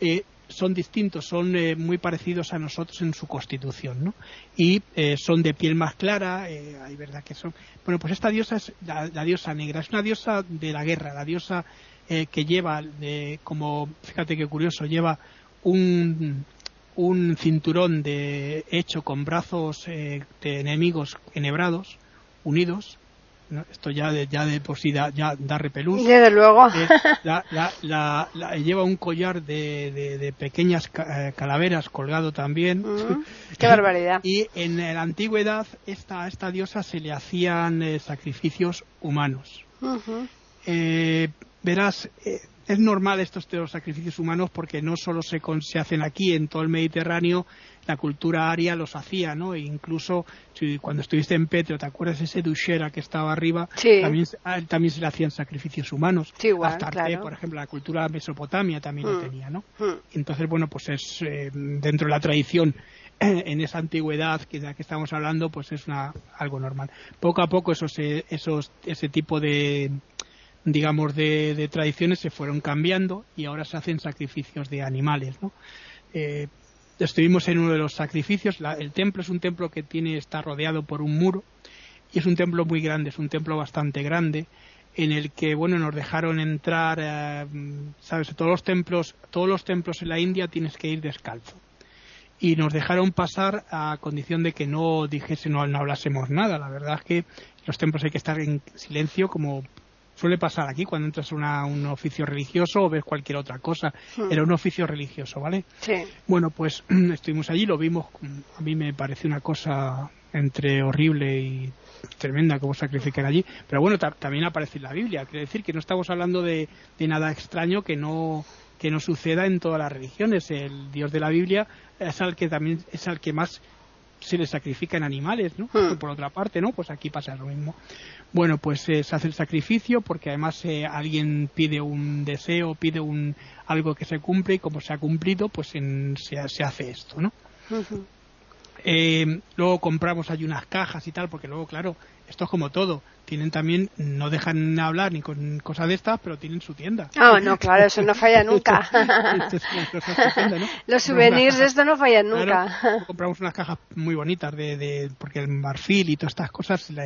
Eh, son distintos, son eh, muy parecidos a nosotros en su constitución, ¿no? Y eh, son de piel más clara, eh, hay verdad que son. Bueno, pues esta diosa es la, diosa negra, es una diosa de la guerra, la diosa que lleva, como, fíjate qué curioso, lleva un, un cinturón de hecho con brazos de enemigos enhebrados, unidos, esto ya de, ya de por sí da, ya da repelús. Desde luego. lleva un collar de, pequeñas eh, calaveras colgado también. Mm, [LAUGHS] ¡Qué barbaridad! Y en la antigüedad esta, a esta diosa se le hacían eh, sacrificios humanos. Eh, verás, es normal estos los sacrificios humanos porque no solo se, se hacen aquí en todo el Mediterráneo, la cultura aria los hacía, ¿no? E incluso si, cuando estuviste en Petro, ¿te acuerdas ese duchera que estaba arriba? También, también se le hacían sacrificios humanos. Sí, igual, por ejemplo, la cultura de Mesopotamia también lo mm. tenía, ¿no? Mm. Entonces, bueno, pues es eh, dentro de la tradición [CLEARS THROAT] en esa antigüedad que de la que estamos hablando, pues es una, algo normal. Poco a poco esos, esos, ese tipo de digamos, de, tradiciones se fueron cambiando y ahora se hacen sacrificios de animales, ¿no? Eh, estuvimos en uno de los sacrificios. el templo es un templo que tiene está rodeado por un muro y es un templo muy grande, es un templo bastante grande en el que bueno nos dejaron entrar, eh, sabes, todos los templos, todos los templos en la India tienes que ir descalzo y nos dejaron pasar a condición de que no dijese no, no hablásemos nada. La verdad es que los templos hay que estar en silencio como suele pasar aquí cuando entras a un oficio religioso o ves cualquier otra cosa. Hmm. Era un oficio religioso, ¿vale? Sí. Bueno, pues [CLEARS THROAT] estuvimos allí, lo vimos. A mí me pareció una cosa entre horrible y tremenda como sacrificar allí. Pero bueno, también aparece en la Biblia. Quiere decir que no estamos hablando de, nada extraño que no que no suceda en todas las religiones. El Dios de la Biblia es al que también es al que más se le sacrifican animales, ¿no? Hmm. Por otra parte, ¿no? Pues aquí pasa lo mismo. Bueno, pues eh, se hace el sacrificio porque además eh, alguien pide un deseo, pide un algo que se cumple y como se ha cumplido, pues se, se, hace esto, ¿no? Eh, luego compramos ahí unas cajas y tal, porque luego, claro, esto es como todo. Tienen también, no dejan hablar ni con cosas de estas, pero tienen su tienda. Ah, no, claro, eso no falla nunca. [LAUGHS] [LAUGHS] Los souvenirs de esto no fallan nunca. compramos unas cajas muy bonitas de, de, porque el marfil y todas estas cosas, la,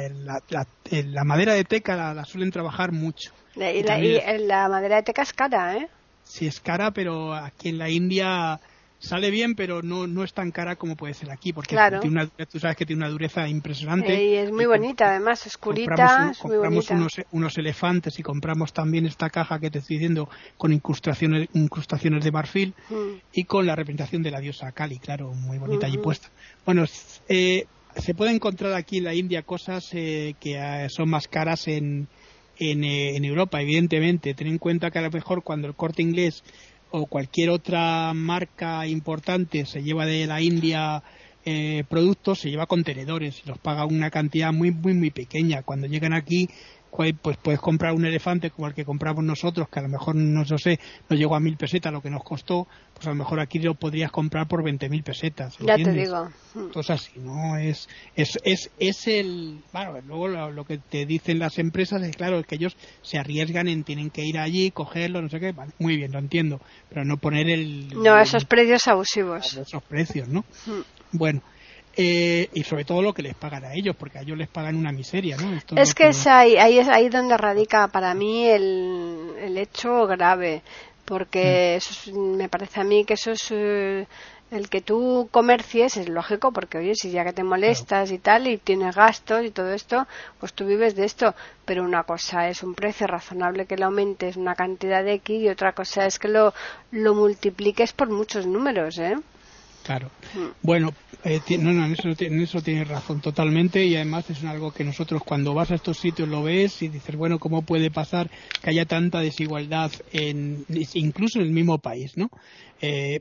la, madera de teca la, suelen trabajar mucho. Y, la, madera de teca es cara, ¿eh? Sí, es cara, pero aquí en la India sale bien, pero no, no es tan cara como puede ser aquí, porque tiene una, tú sabes que tiene una dureza impresionante. Y es muy bonita, además, oscurita. Compramos, unos, unos, elefantes y compramos también esta caja que te estoy diciendo con incrustaciones, incrustaciones de marfil mm. y con la representación de la diosa Kali, claro, muy bonita allí puesta. Bueno, eh, se puede encontrar aquí en la India cosas eh, que eh, son más caras en, en, en Europa, evidentemente. Ten en cuenta que a lo mejor cuando el corte inglés o cualquier otra marca importante se lleva de la India eh, productos, se lleva contenedores y los paga una cantidad muy, muy, muy pequeña. Cuando llegan aquí pues puedes comprar un elefante como el que compramos nosotros, que a lo mejor, no sé, no llegó a mil pesetas lo que nos costó, pues a lo mejor aquí lo podrías comprar por veinte mil pesetas. Ya te digo. Entonces así, ¿no? Es, es, es, es el, bueno, luego lo, que te dicen las empresas es claro, es que ellos se arriesgan en, tienen que ir allí, cogerlo, no sé qué, vale, muy bien, lo entiendo, pero no poner el... No, esos precios abusivos. Esos precios, ¿no? Bueno, eh, y sobre todo lo que les pagan a ellos, porque a ellos les pagan una miseria, ¿no? es que, es ahí, ahí es ahí donde radica para mí el, el hecho grave, porque mm. me parece a mí que eso es eh, el que tú comercies es lógico, porque oye, si ya que te molestas y tal, y tienes gastos y todo esto, pues tú vives de esto, pero una cosa es un precio razonable que le aumentes una cantidad de X y otra cosa es que lo, lo multipliques por muchos números, ¿eh? Claro. Mm. Bueno, eh, no, no, en eso, en eso tienes razón totalmente y además es algo que nosotros cuando vas a estos sitios lo ves y dices, bueno, ¿cómo puede pasar que haya tanta desigualdad en, incluso en el mismo país, ¿no? Eh,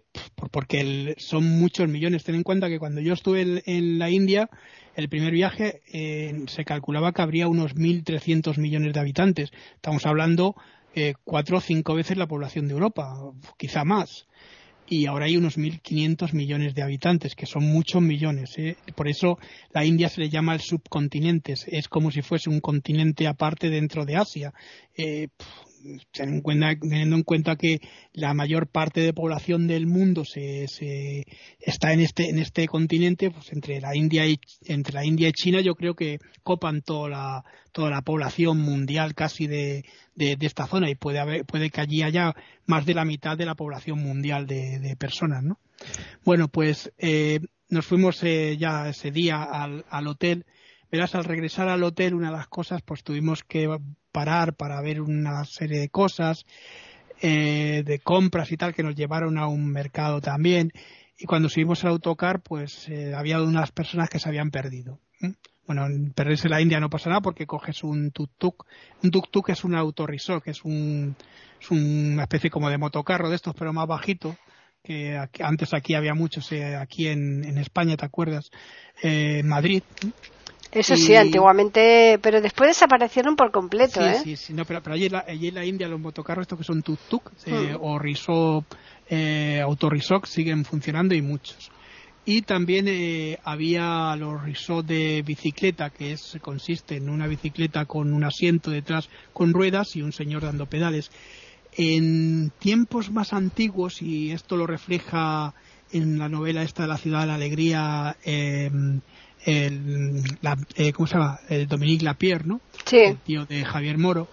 porque son muchos millones. Ten en cuenta que cuando yo estuve en, la India, el primer viaje eh, se calculaba que habría unos 1.300 millones de habitantes. Estamos hablando cuatro o cinco veces la población de Europa, quizá más y ahora hay unos 1.500 millones de habitantes, que son muchos millones. ¿eh? Por eso la India se le llama el subcontinente, es como si fuese un continente aparte dentro de Asia. Eh, teniendo en cuenta que la mayor parte de población del mundo se, se, está en este en este continente pues entre la India y entre la India y China yo creo que copan toda la toda la población mundial casi de, de, esta zona y puede haber puede que allí haya más de la mitad de la población mundial de, de personas no bueno pues eh, nos fuimos eh, ya ese día al, al hotel verás al regresar al hotel una de las cosas pues tuvimos que parar para ver una serie de cosas, eh, de compras y tal, que nos llevaron a un mercado también. Y cuando subimos al autocar, pues eh, había unas personas que se habían perdido. bueno, en perderse la India no pasa nada porque coges un tuk-tuk. Un tuk-tuk es un autorrisor, que es, un, es una especie como de motocarro de estos, pero más bajito. Que antes aquí había muchos, eh, aquí en, en, España, ¿te acuerdas? Eh, Madrid. Eso sí, antiguamente, pero después desaparecieron por completo, sí, ¿eh? Sí, sí, no, pero, pero allí, en la, allí, en la, India los motocarros estos que son tuk-tuk eh, hmm. o risó, eh, siguen funcionando y muchos y también eh, había los risots de bicicleta que es consiste en una bicicleta con un asiento detrás con ruedas y un señor dando pedales en tiempos más antiguos y esto lo refleja en la novela esta de la ciudad de la alegría em, el, la, eh, ¿cómo se llama? el Dominique Lapierre ¿no? Sí. el tío de Javier Moro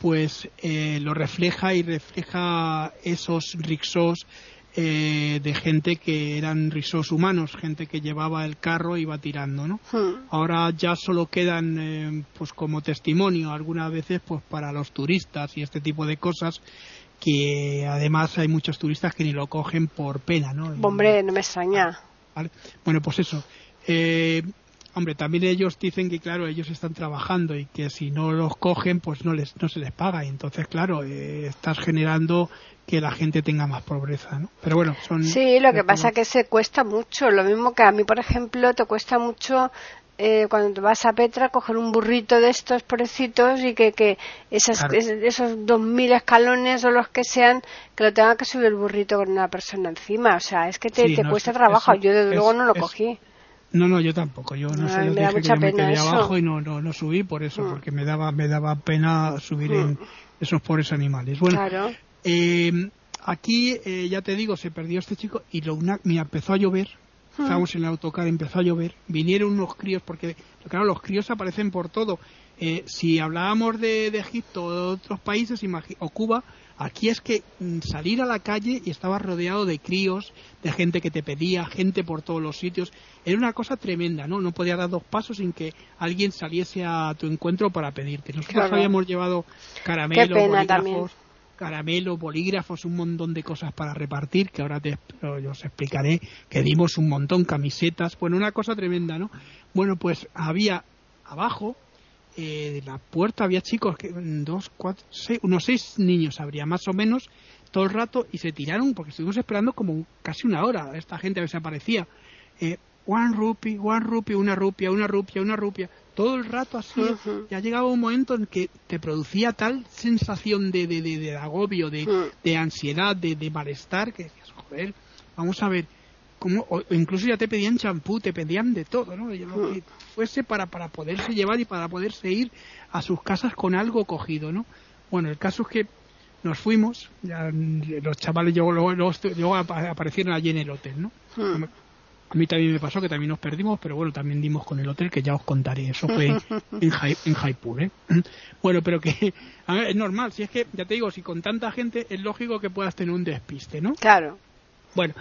pues eh, lo refleja y refleja esos rixos eh, de gente que eran risos humanos, gente que llevaba el carro y iba tirando, ¿no? Hmm. Ahora ya solo quedan, eh, pues como testimonio, algunas veces, pues para los turistas y este tipo de cosas, que además hay muchos turistas que ni lo cogen por pena, ¿no? Hombre, no me extraña. Bueno, pues eso. Eh, hombre, también ellos dicen que, claro, ellos están trabajando y que si no los cogen, pues no les no se les paga. Y entonces, claro, estás generando que la gente tenga más pobreza, ¿no? Pero bueno, son... Sí, lo que pasa es que se cuesta mucho. Lo mismo que a mí, por ejemplo, te cuesta mucho eh, cuando te vas a Petra coger un burrito de estos pobrecitos y que, que esas, esos dos mil escalones o los que sean, que lo tenga que subir el burrito con una persona encima. O sea, es que te, te cuesta trabajo. yo desde luego no lo cogí. No, no, yo tampoco. Yo no, sé, me da mucha que pena me abajo y no, no, no subí por eso, mm. porque me daba, me daba pena subir en mm. esos pobres animales. Bueno, claro. Eh, aquí, eh, ya te digo, se perdió este chico y lo una, me empezó a llover. Hmm. Estábamos en el autocar, empezó a llover. Vinieron unos críos, porque, claro, los críos aparecen por todo. Eh, si hablábamos de, Egipto o de otros países, o Cuba, aquí es que mm, salir a la calle y estaba rodeado de críos, de gente que te pedía, gente por todos los sitios. Era una cosa tremenda, ¿no? No podía dar dos pasos sin que alguien saliese a tu encuentro para pedirte. Nosotros habíamos llevado caramelos, bolígrafos caramelo, bolígrafos, un montón de cosas para repartir, que ahora te, os explicaré, que dimos un montón, camisetas, bueno, una cosa tremenda, ¿no? Bueno, pues había abajo, eh, de la puerta había chicos, que, dos, cuatro, seis, unos seis niños habría más o menos, todo el rato, y se tiraron, porque estuvimos esperando como casi una hora, esta gente a veces aparecía, eh, one rupee, one rupee, una rupia, una rupia, una rupia, todo el rato así, ya llegaba un momento en que te producía tal sensación de, de, de, agobio, de, ansiedad, de, malestar, que decías, joder, vamos a ver, cómo, o incluso ya te pedían champú, te pedían de todo, ¿no? Lo que fuese para, para poderse llevar y para poderse ir a sus casas con algo cogido, ¿no? Bueno, el caso es que nos fuimos, ya los chavales luego, luego, aparecieron allí en el hotel, ¿no? A mí también me pasó que también nos perdimos, pero bueno, también dimos con el hotel que ya os contaré. Eso fue en, [LAUGHS] en Jaipur, ¿eh? [LAUGHS] Bueno, pero que es normal. Si es que, ya te digo, si con tanta gente es lógico que puedas tener un despiste, ¿no? Claro. Bueno,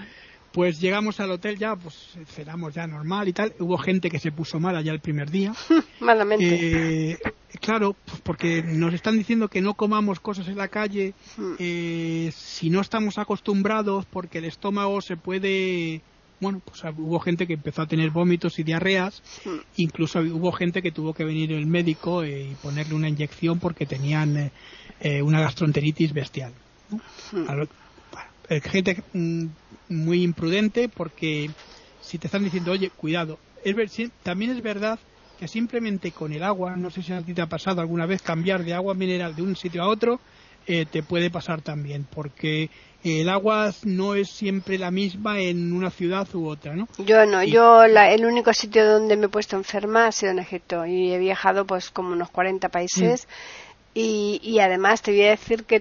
pues llegamos al hotel ya, pues cenamos ya normal y tal. Hubo gente que se puso mala ya el primer día. [LAUGHS] Malamente. Eh, claro, pues porque nos están diciendo que no comamos cosas en la calle hmm. eh, si no estamos acostumbrados, porque el estómago se puede bueno, pues hubo gente que empezó a tener vómitos y diarreas, hmm. incluso hubo gente que tuvo que venir el médico y ponerle una inyección porque tenían eh, eh, una gastroenteritis bestial. Hmm. gente mm, muy imprudente porque si te están diciendo, oye, cuidado, es ver, también es verdad que simplemente con el agua, no sé si a ti te ha pasado alguna vez cambiar de agua mineral de un sitio a otro, eh, te puede pasar también, porque el agua no es siempre la misma en una ciudad u otra, ¿no? Yo no, yo el único sitio donde me he puesto enferma ha sido en Egipto y he viajado pues como unos 40 países mm. y, y, además te voy a decir que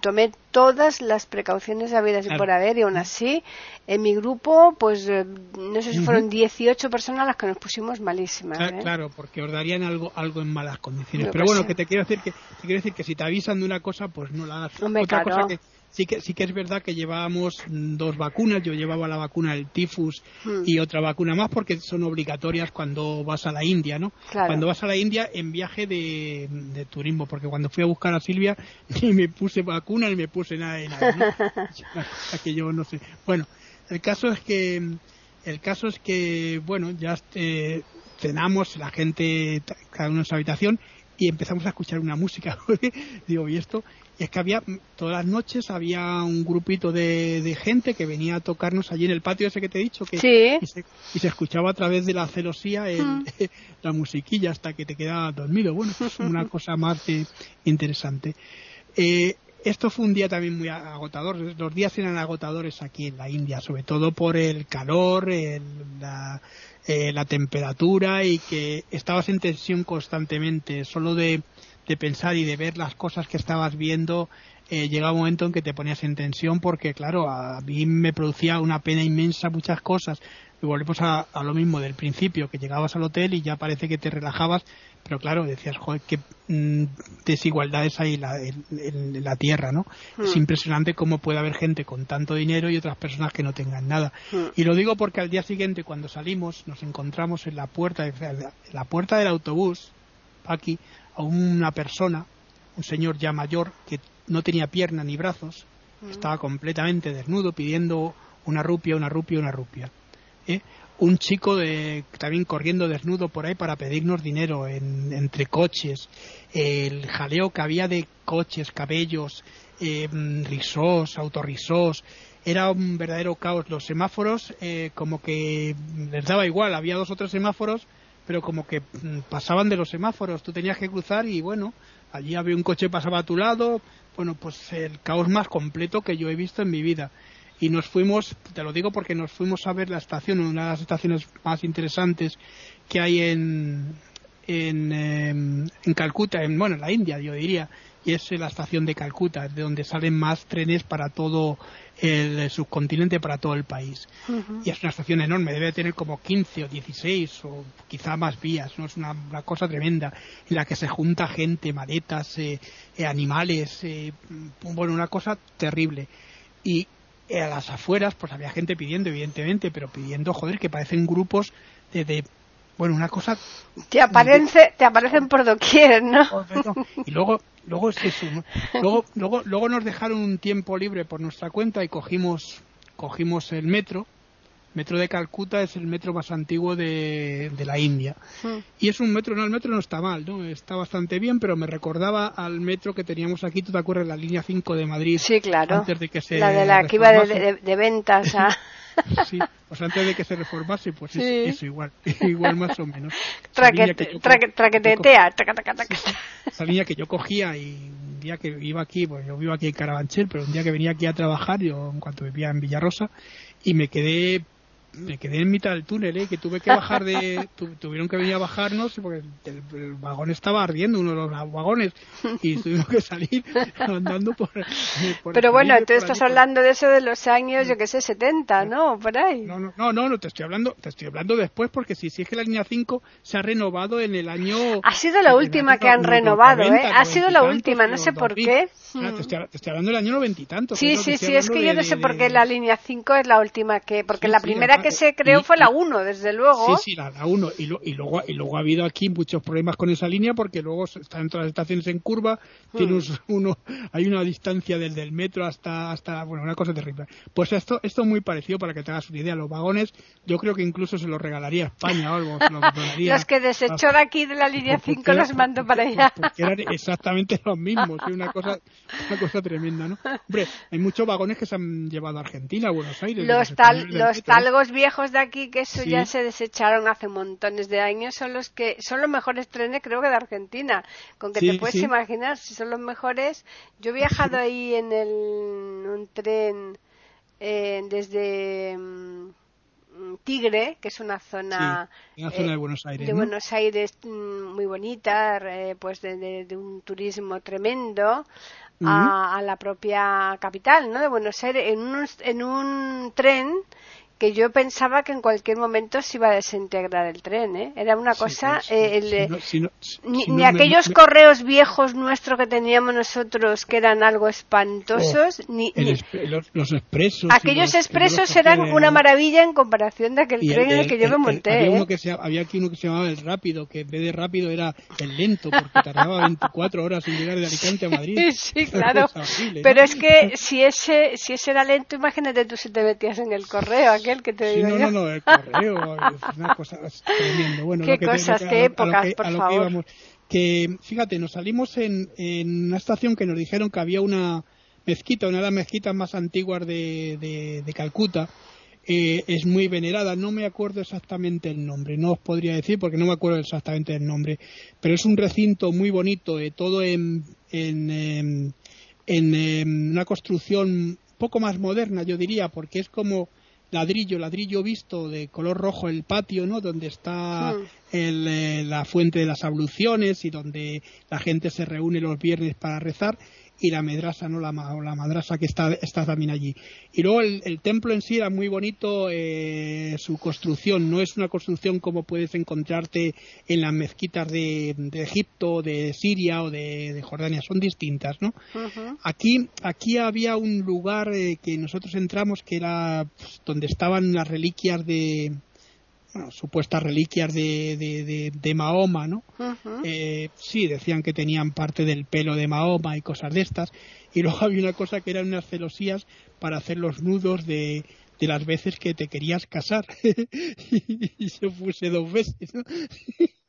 tomé todas las precauciones habidas y por haber y aún así en mi grupo pues eh, no sé si fueron 18 personas las que nos pusimos malísimas ¿eh? claro porque os darían algo algo en malas condiciones. Pero bueno que te quiero decir que te quiero decir que si te avisan de una cosa pues no la hagas. Otra cosa que sí que sí que es verdad que llevábamos dos vacunas yo llevaba la vacuna del tifus hmm. y otra vacuna más porque son obligatorias cuando vas a la India no cuando vas a la India en viaje de, turismo porque cuando fui a buscar a Silvia [LAUGHS] ni me puse vacuna ni me puse nada de nada ¿no? [LAUGHS] que yo no sé bueno el caso es que el caso es que bueno ya este, cenamos, la gente, cada uno en su habitación, y empezamos a escuchar una música. [LAUGHS] Digo, ¿y esto? Y es que había, todas las noches había un grupito de, gente que venía a tocarnos allí en el patio ese que te he dicho, que y, se, escuchaba a través de la celosía mm. [LAUGHS] la musiquilla hasta que te quedaba dormido. Bueno, pues una [LAUGHS] cosa más interesante. Eh, esto fue un día también muy agotador. Los días eran agotadores aquí en la India, sobre todo por el calor, la, eh, la temperatura y que estabas en tensión constantemente. Solo de, pensar y de ver las cosas que estabas viendo, eh, llegaba un momento en que te ponías en tensión porque, claro, a mí me producía una pena inmensa muchas cosas. Y volvemos a, lo mismo del principio, que llegabas al hotel y ya parece que te relajabas, pero claro, decías, joder, qué mm, desigualdades hay en la, tierra, ¿no? Es hmm. impresionante cómo puede haber gente con tanto dinero y otras personas que no tengan nada. Hmm. Y lo digo porque al día siguiente, cuando salimos, nos encontramos en la puerta, en la puerta del autobús, aquí, a una persona, un señor ya mayor, que no tenía pierna ni brazos, hmm. estaba completamente desnudo pidiendo una rupia, una rupia, una rupia. ¿eh? un chico de, también corriendo desnudo por ahí para pedirnos dinero entre coches, el jaleo que había de coches, cabellos, eh, risos, autorrisos, era un verdadero caos. Los semáforos eh, como que les daba igual, había dos o tres semáforos, pero como que mm, pasaban de los semáforos, tú tenías que cruzar y bueno, allí había un coche pasaba a tu lado, bueno, pues el caos más completo que yo he visto en mi vida. Y nos fuimos, te lo digo porque nos fuimos a ver la estación, una de las estaciones más interesantes que hay en, en, em, en Calcuta, en, bueno, en la India, yo diría, y es la estación de Calcuta, de donde salen más trenes para todo el subcontinente, para todo el país. Y es una estación enorme, debe tener como 15 o 16 o quizá más vías, ¿no? Es una, cosa tremenda en la que se junta gente, maletas, eh, eh, animales, eh, bueno, una cosa terrible. Y eh, a las afueras, pues había gente pidiendo, evidentemente, pero pidiendo, joder, que parecen grupos de, bueno, una cosa... Te, aparece, te aparecen por doquier, ¿no? Y luego, luego es eso, [LAUGHS] luego, luego, luego nos dejaron un tiempo libre por nuestra cuenta y cogimos, cogimos el metro metro de Calcuta es el metro más antiguo de, la India. Hmm. Y es un metro, no, el metro no está mal, ¿no? Está bastante bien, pero me recordaba al metro que teníamos aquí, ¿tú te acuerdas? La línea 5 de Madrid. Sí, claro. Antes de que se la de la que iba de, ventas a... [LAUGHS] [LAUGHS] sí, pues antes de que se reformase, pues eso igual, [LAUGHS] igual más o menos. traquetetea, Esa línea que yo cogía y un día que iba aquí, pues yo vivo aquí en Carabanchel, pero un día que venía aquí a trabajar, yo en cuanto vivía en Villarrosa, y me quedé me quedé en mitad del túnel, ¿eh? que tuve que bajar de. [LAUGHS] tuvieron que venir a bajarnos porque el, vagón estaba ardiendo, uno de los vagones, y [LAUGHS] tuvimos que salir andando por. Pero bueno, tú estás hablando de eso de los años, yo que sé, 70, ¿no? Por ahí. No, no, no, no, te estoy hablando te estoy hablando después porque si, si es que la línea 5 se ha renovado en el año. Ha sido la última que han renovado, ¿eh? Ha sido la última, no sé por qué. te, estoy, hablando del año noventa y tanto. Sí, sí, sí, es que yo no sé por qué la línea 5 es la última que. Porque la primera que se creó fue la 1, desde luego. Sí, sí, la, 1. Y, y, luego, y luego ha habido aquí muchos problemas con esa línea porque luego están todas las estaciones en curva, hmm. uno, hay una distancia desde el metro hasta, hasta, bueno, una cosa terrible. Pues esto, esto es muy parecido para que te hagas una idea. Los vagones, yo creo que incluso se los regalaría a España o algo. los que desechó de aquí de la línea 5 los mando para allá. Porque eran exactamente los mismos, una cosa, una cosa tremenda, ¿no? Hombre, hay muchos vagones que se han llevado a Argentina, a Buenos Aires. Los, tal, los talgos viejos de aquí que eso ya se desecharon hace montones de años son los que son los mejores trenes creo que de Argentina. Con que te puedes imaginar si son los mejores. Yo he viajado ahí en el un tren eh, desde mm, Tigre, que es una zona, una zona de Buenos Aires, de Buenos Aires mm, muy bonita, eh, pues de, un turismo tremendo, a, a, la propia capital, ¿no? De Buenos Aires, en un, en un tren que yo pensaba que en cualquier momento se iba a desintegrar el tren, ¿eh? Era una cosa... ni, aquellos correos viejos nuestros que teníamos nosotros que eran algo espantosos, oh, ni, los, expresos... Aquellos expresos eran una maravilla en comparación de aquel tren en el que yo me monté. había, ¿eh? que había aquí uno que se llamaba el rápido, que en vez de rápido era el lento, porque tardaba 24 horas en llegar de Alicante a Madrid. [LAUGHS] sí, claro. Pero es que si ese, si ese era lento, imagínate tú si te metías en el correo, aquel Miguel, que te digo no, yo. no, no, el correo es una cosa tremenda. Bueno, qué cosas, qué épocas, por favor. Que, fíjate, nos salimos en, en una estación que nos dijeron que había una mezquita, una de las mezquitas más antiguas de, de, de Calcuta, eh, es muy venerada. No me acuerdo exactamente el nombre, no os podría decir porque no me acuerdo exactamente el nombre, pero es un recinto muy bonito, eh, todo en, en, em, en em, una construcción poco más moderna, yo diría, porque es como ladrillo, ladrillo visto de color rojo el patio, ¿no? Donde está hmm. eh, la fuente de las abluciones y donde la gente se reúne los viernes para rezar y la medrasa, ¿no? La, la madrasa que está, está también allí. Y luego el, templo en sí era muy bonito, eh, su construcción, no es una construcción como puedes encontrarte en las mezquitas de, de Egipto, de Siria o de, Jordania, son distintas, ¿no? aquí, aquí había un lugar eh, que nosotros entramos que era pues, donde estaban las reliquias de, supuestas reliquias de, de, Mahoma, ¿no? Eh, sí, decían que tenían parte del pelo de Mahoma y cosas de estas. Y [LAUGHS] luego había una cosa que eran unas celosías para hacer los nudos de, de las veces que te querías casar. [LAUGHS] y yo puse dos veces, ¿no? [LAUGHS]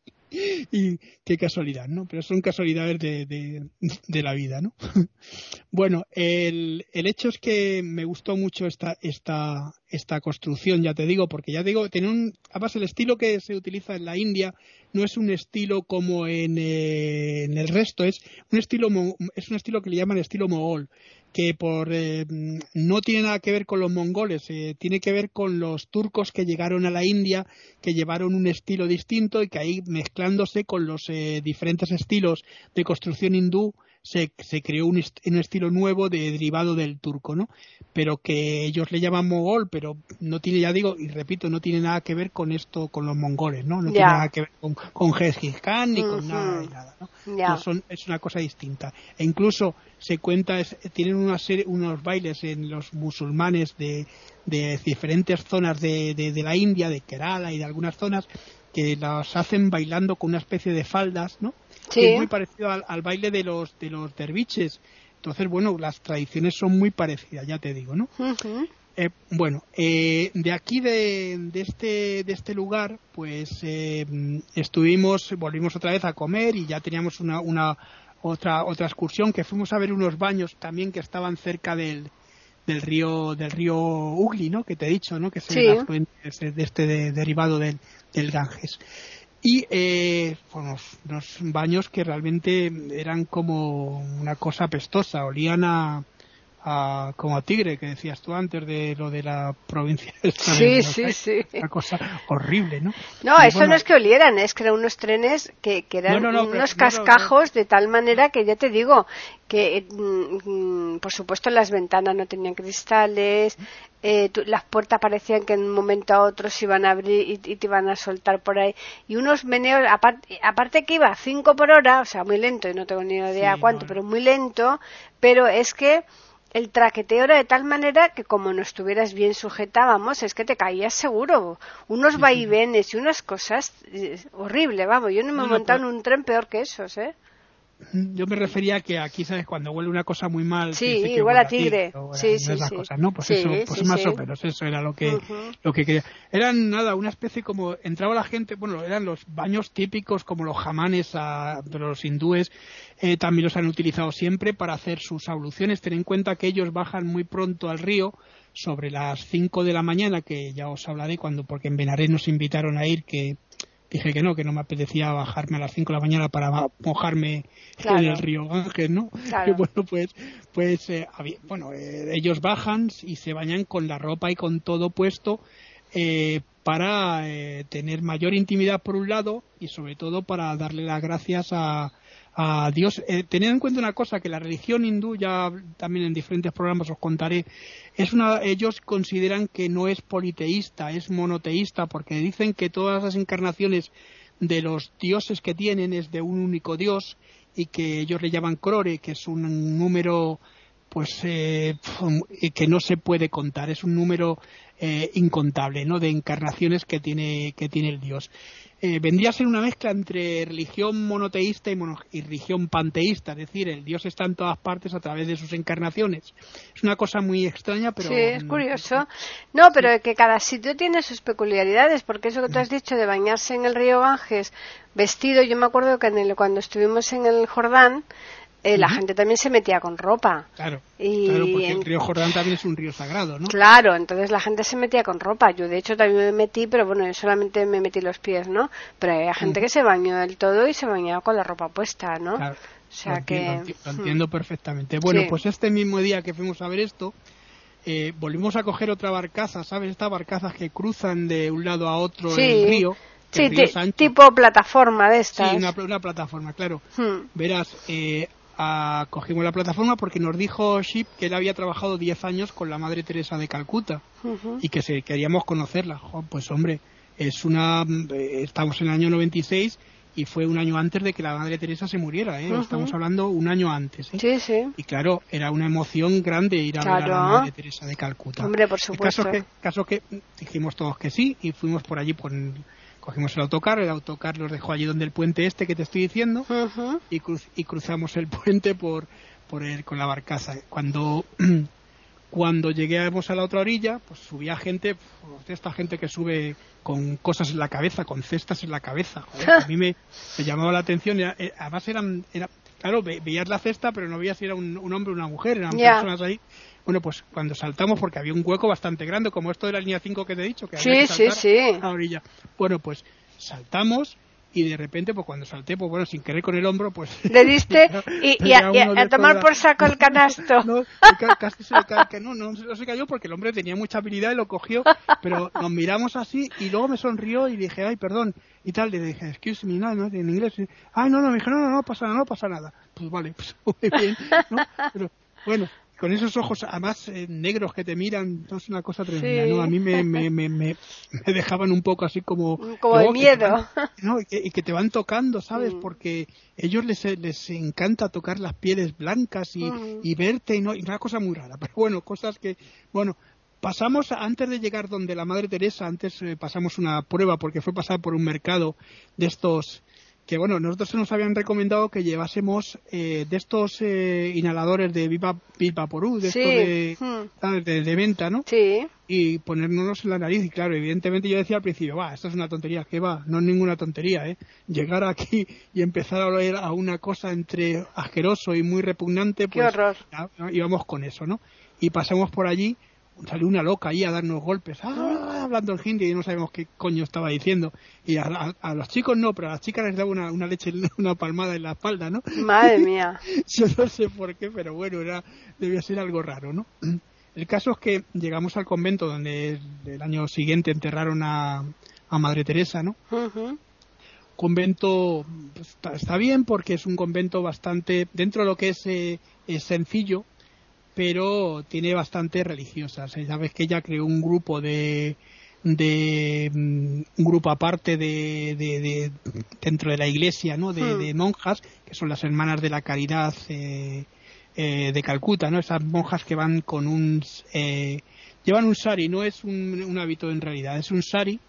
y qué casualidad, ¿no? Pero son casualidades de, de, la vida, ¿no? [LAUGHS] bueno, el, el, hecho es que me gustó mucho esta, esta, esta construcción, ya te digo, porque ya te digo, un, además el estilo que se utiliza en la India no es un estilo como en, eh, en el resto, es un estilo, es un estilo que le llaman estilo mogol, que por eh, no tiene nada que ver con los mongoles, eh, tiene que ver con los turcos que llegaron a la India, que llevaron un estilo distinto y que ahí mezclándose con los eh, diferentes estilos de construcción hindú se, se creó un, un, estilo nuevo de derivado del turco, ¿no? Pero que ellos le llaman mogol, pero no tiene, ya digo, y repito, no tiene nada que ver con esto, con los mongoles, ¿no? No tiene nada que ver con, con Khan ni con nada, nada, ¿no? son, es una cosa distinta. E incluso se cuenta, tienen una serie, unos bailes en los musulmanes de, de diferentes zonas de, de, de la India, de Kerala y de algunas zonas, que las hacen bailando con una especie de faldas, ¿no? Que es muy parecido al, baile de los de los derviches. Entonces, bueno, las tradiciones son muy parecidas, ya te digo, ¿no? Eh, bueno, eh, de aquí de, de, este de este lugar, pues eh, estuvimos, volvimos otra vez a comer y ya teníamos una, una otra otra excursión que fuimos a ver unos baños también que estaban cerca del, del río del río Ugli, ¿no? Que te he dicho, ¿no? Que es el afluente de este derivado del, del Ganges. Y eh, unos, baños que realmente eran como una cosa pestosa, olían a, como a tigre que decías tú antes de lo de la provincia sí sí sí. Una cosa horrible no no eso no es que olieran es que eran unos trenes que, que eran unos cascajos de tal manera que ya te digo que mm, por supuesto las ventanas no tenían cristales eh, las puertas parecían que en un momento a otro se iban a abrir y, te iban a soltar por ahí. Y unos meneos aparte, aparte que iba a 5 por hora o sea muy lento y no tengo ni idea cuánto pero muy lento pero es que el traqueteo era de tal manera que como no estuvieras bien sujetábamos, es que te caías seguro. Unos vaivenes y unas cosas eh, horrible, vamos. Yo no me he montado en un tren peor que esos, ¿eh? Yo me refería a que aquí, ¿sabes? Cuando huele una cosa muy mal. Sí, igual a tigre. sí, sí, sí. Cosas, ¿no? Pues eso, pues más o menos, eso era lo que, lo que quería. Eran nada, una especie como, entraba la gente, bueno, eran los baños típicos como los jamanes a, de los hindúes, eh, también los han utilizado siempre para hacer sus abluciones. Ten en cuenta que ellos bajan muy pronto al río, sobre las 5 de la mañana, que ya os hablaré cuando, porque en Benaré nos invitaron a ir, que dije que no, que no me apetecía bajarme a las 5 de la mañana para mojarme en el río Ángel, ¿no? Y [LAUGHS] bueno, pues, pues eh, bueno, eh, ellos bajan y se bañan con la ropa y con todo puesto eh, para tener mayor intimidad por un lado y sobre todo para darle las gracias a, a Dios. Eh, teniendo en cuenta una cosa, que la religión hindú, ya también en diferentes programas os contaré, es una, ellos consideran que no es politeísta, es monoteísta, porque dicen que todas las encarnaciones de los dioses que tienen es de un único dios y que ellos le llaman crore, que es un número pues eh, que no se puede contar, es un número eh, incontable, ¿no? De encarnaciones que tiene que tiene el dios. Eh, vendría a ser una mezcla entre religión monoteísta y, religión panteísta, es decir, el Dios está en todas partes a través de sus encarnaciones. Es una cosa muy extraña, pero... Sí, es curioso. No, pero que cada sitio tiene sus peculiaridades, porque eso que tú has dicho de bañarse en el río Ganges vestido, yo me acuerdo que cuando estuvimos en el Jordán, eh, la gente también se metía con ropa. Claro, claro porque el río Jordán también es un río sagrado, ¿no? Claro, entonces la gente se metía con ropa. Yo, de hecho, también me metí, pero bueno, yo solamente me metí los pies, ¿no? Pero había gente que se bañó del todo y se bañaba con la ropa puesta, ¿no? Claro. O sea que... Lo, entiendo hmm. perfectamente. Bueno, pues este mismo día que fuimos a ver esto, eh, volvimos a coger otra barcaza, ¿sabes? Estas barcazas que cruzan de un lado a otro el río. Sí, tipo plataforma de estas. Sí, una, plataforma, claro. Hmm. Verás, eh, cogimos la plataforma porque nos dijo Ship que él había trabajado 10 años con la Madre Teresa de Calcuta y que se, queríamos conocerla. pues hombre, es una eh, estamos en el año 96 y fue un año antes de que la Madre Teresa se muriera, ¿eh? estamos hablando un año antes. ¿eh? Sí, sí. Y claro, era una emoción grande ir a ver a la Madre Teresa de Calcuta. Hombre, por supuesto. El caso que, caso que dijimos todos que sí y fuimos por allí por cogimos el autocar, el autocar nos dejó allí donde el puente este que te estoy diciendo y, y, cruzamos el [LAUGHS] puente por, por el, con la barcaza. Cuando, [CLEARS THROAT] cuando lleguemos a la otra orilla, pues subía gente, pues, esta gente que sube con cosas en la cabeza, con cestas en la cabeza. a mí me, llamaba la atención, eh, además eran, era, claro, veías la cesta, pero no veías si era un, hombre o una mujer, eran personas ahí bueno, pues cuando saltamos, porque había un hueco bastante grande, como esto de la línea 5 que te he dicho, que había sí, que sí, sí. a orilla. Bueno, pues saltamos y de repente, pues cuando salté, pues bueno, sin querer con el hombro, pues... [LAUGHS] Le diste [LAUGHS] y, a, tomar por saco el canasto. [LAUGHS] No, casi se que no, no, no, se cayó porque el hombre tenía mucha habilidad y lo cogió, pero nos miramos así y luego me sonrió y dije, ay, perdón, y tal, le dije, excuse me, no, no, en inglés, ay, no, no, me dije, no, no, no pasa nada, no pasa nada. Pues vale, pues muy bien, ¿no? Pero bueno, con esos ojos además eh, negros que te miran, es una cosa tremenda, ¿no? A mí me, me, me, me, dejaban un poco así como... [LAUGHS] Como de miedo. ¿no? Y que, te van tocando, ¿sabes? Mm. Porque ellos les, les encanta tocar las pieles blancas y, mm. y verte y, no, y una cosa muy rara. [LAUGHS] Pero bueno, cosas que... Bueno, pasamos antes de llegar donde la Madre Teresa, antes eh, pasamos una prueba porque fue pasar por un mercado de estos que bueno, nosotros se nos habían recomendado que llevásemos eh, de estos eh, inhaladores de Viva, Vaporú, de estos de, de, venta, ¿no? Sí. Y ponérnoslos en la nariz. Y claro, evidentemente yo decía al principio, va, esto es una tontería, que va, no es ninguna tontería, ¿eh? Llegar aquí y empezar a oler a una cosa entre asqueroso y muy repugnante, pues. Qué horror. íbamos con eso, ¿no? Y pasamos por allí salió una loca ahí a darnos golpes, ah, hablando en hindi y no sabemos qué coño estaba diciendo. Y a, los chicos no, pero a las chicas les daba una, una leche, [LAUGHS] una palmada en la espalda, ¿no? Madre [LAUGHS] mía. Yo no sé por qué, pero bueno, era, debía ser algo raro, ¿no? [CLEARS THROAT] El caso es que llegamos al convento donde el año siguiente enterraron a, a Madre Teresa, ¿no? Convento pues, está, bien porque es un convento bastante, dentro de lo que es, eh, es sencillo, pero tiene bastante religiosas. Sabes que ella creó un grupo de, de mm, un grupo aparte de, de, dentro de la iglesia, ¿no? Hmm. De, monjas que son las hermanas de la caridad eh, eh, de Calcuta, ¿no? Esas monjas que van con un eh, llevan un sari, no es un, hábito en realidad, es un sari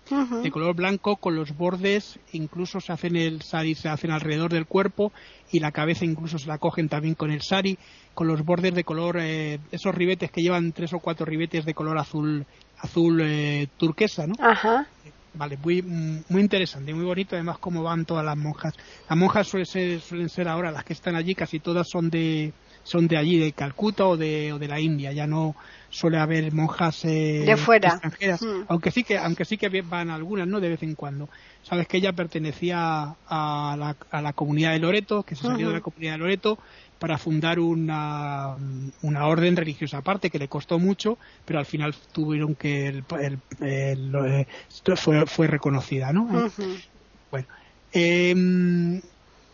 de color blanco con los bordes, incluso se hacen el sari, se hacen alrededor del cuerpo y la cabeza incluso se la cogen también con el sari, con los bordes de color, eh, esos ribetes que llevan tres o cuatro ribetes de color azul, azul eh, turquesa, ¿no? Ajá. Vale, muy, muy interesante, muy bonito además cómo van todas las monjas. Las monjas suelen ser, suelen ser ahora, las que están allí, casi todas son de, son de allí, de Calcuta o de, o de la India, ya no suele haber monjas eh, de fuera. extranjeras, mm. aunque sí que aunque sí que van algunas, no de vez en cuando. Sabes que ella pertenecía a la, a la comunidad de Loreto, que se salió de la comunidad de Loreto para fundar una, una orden religiosa aparte que le costó mucho, pero al final tuvieron que el, eh, fue, fue reconocida, ¿no? Bueno, eh,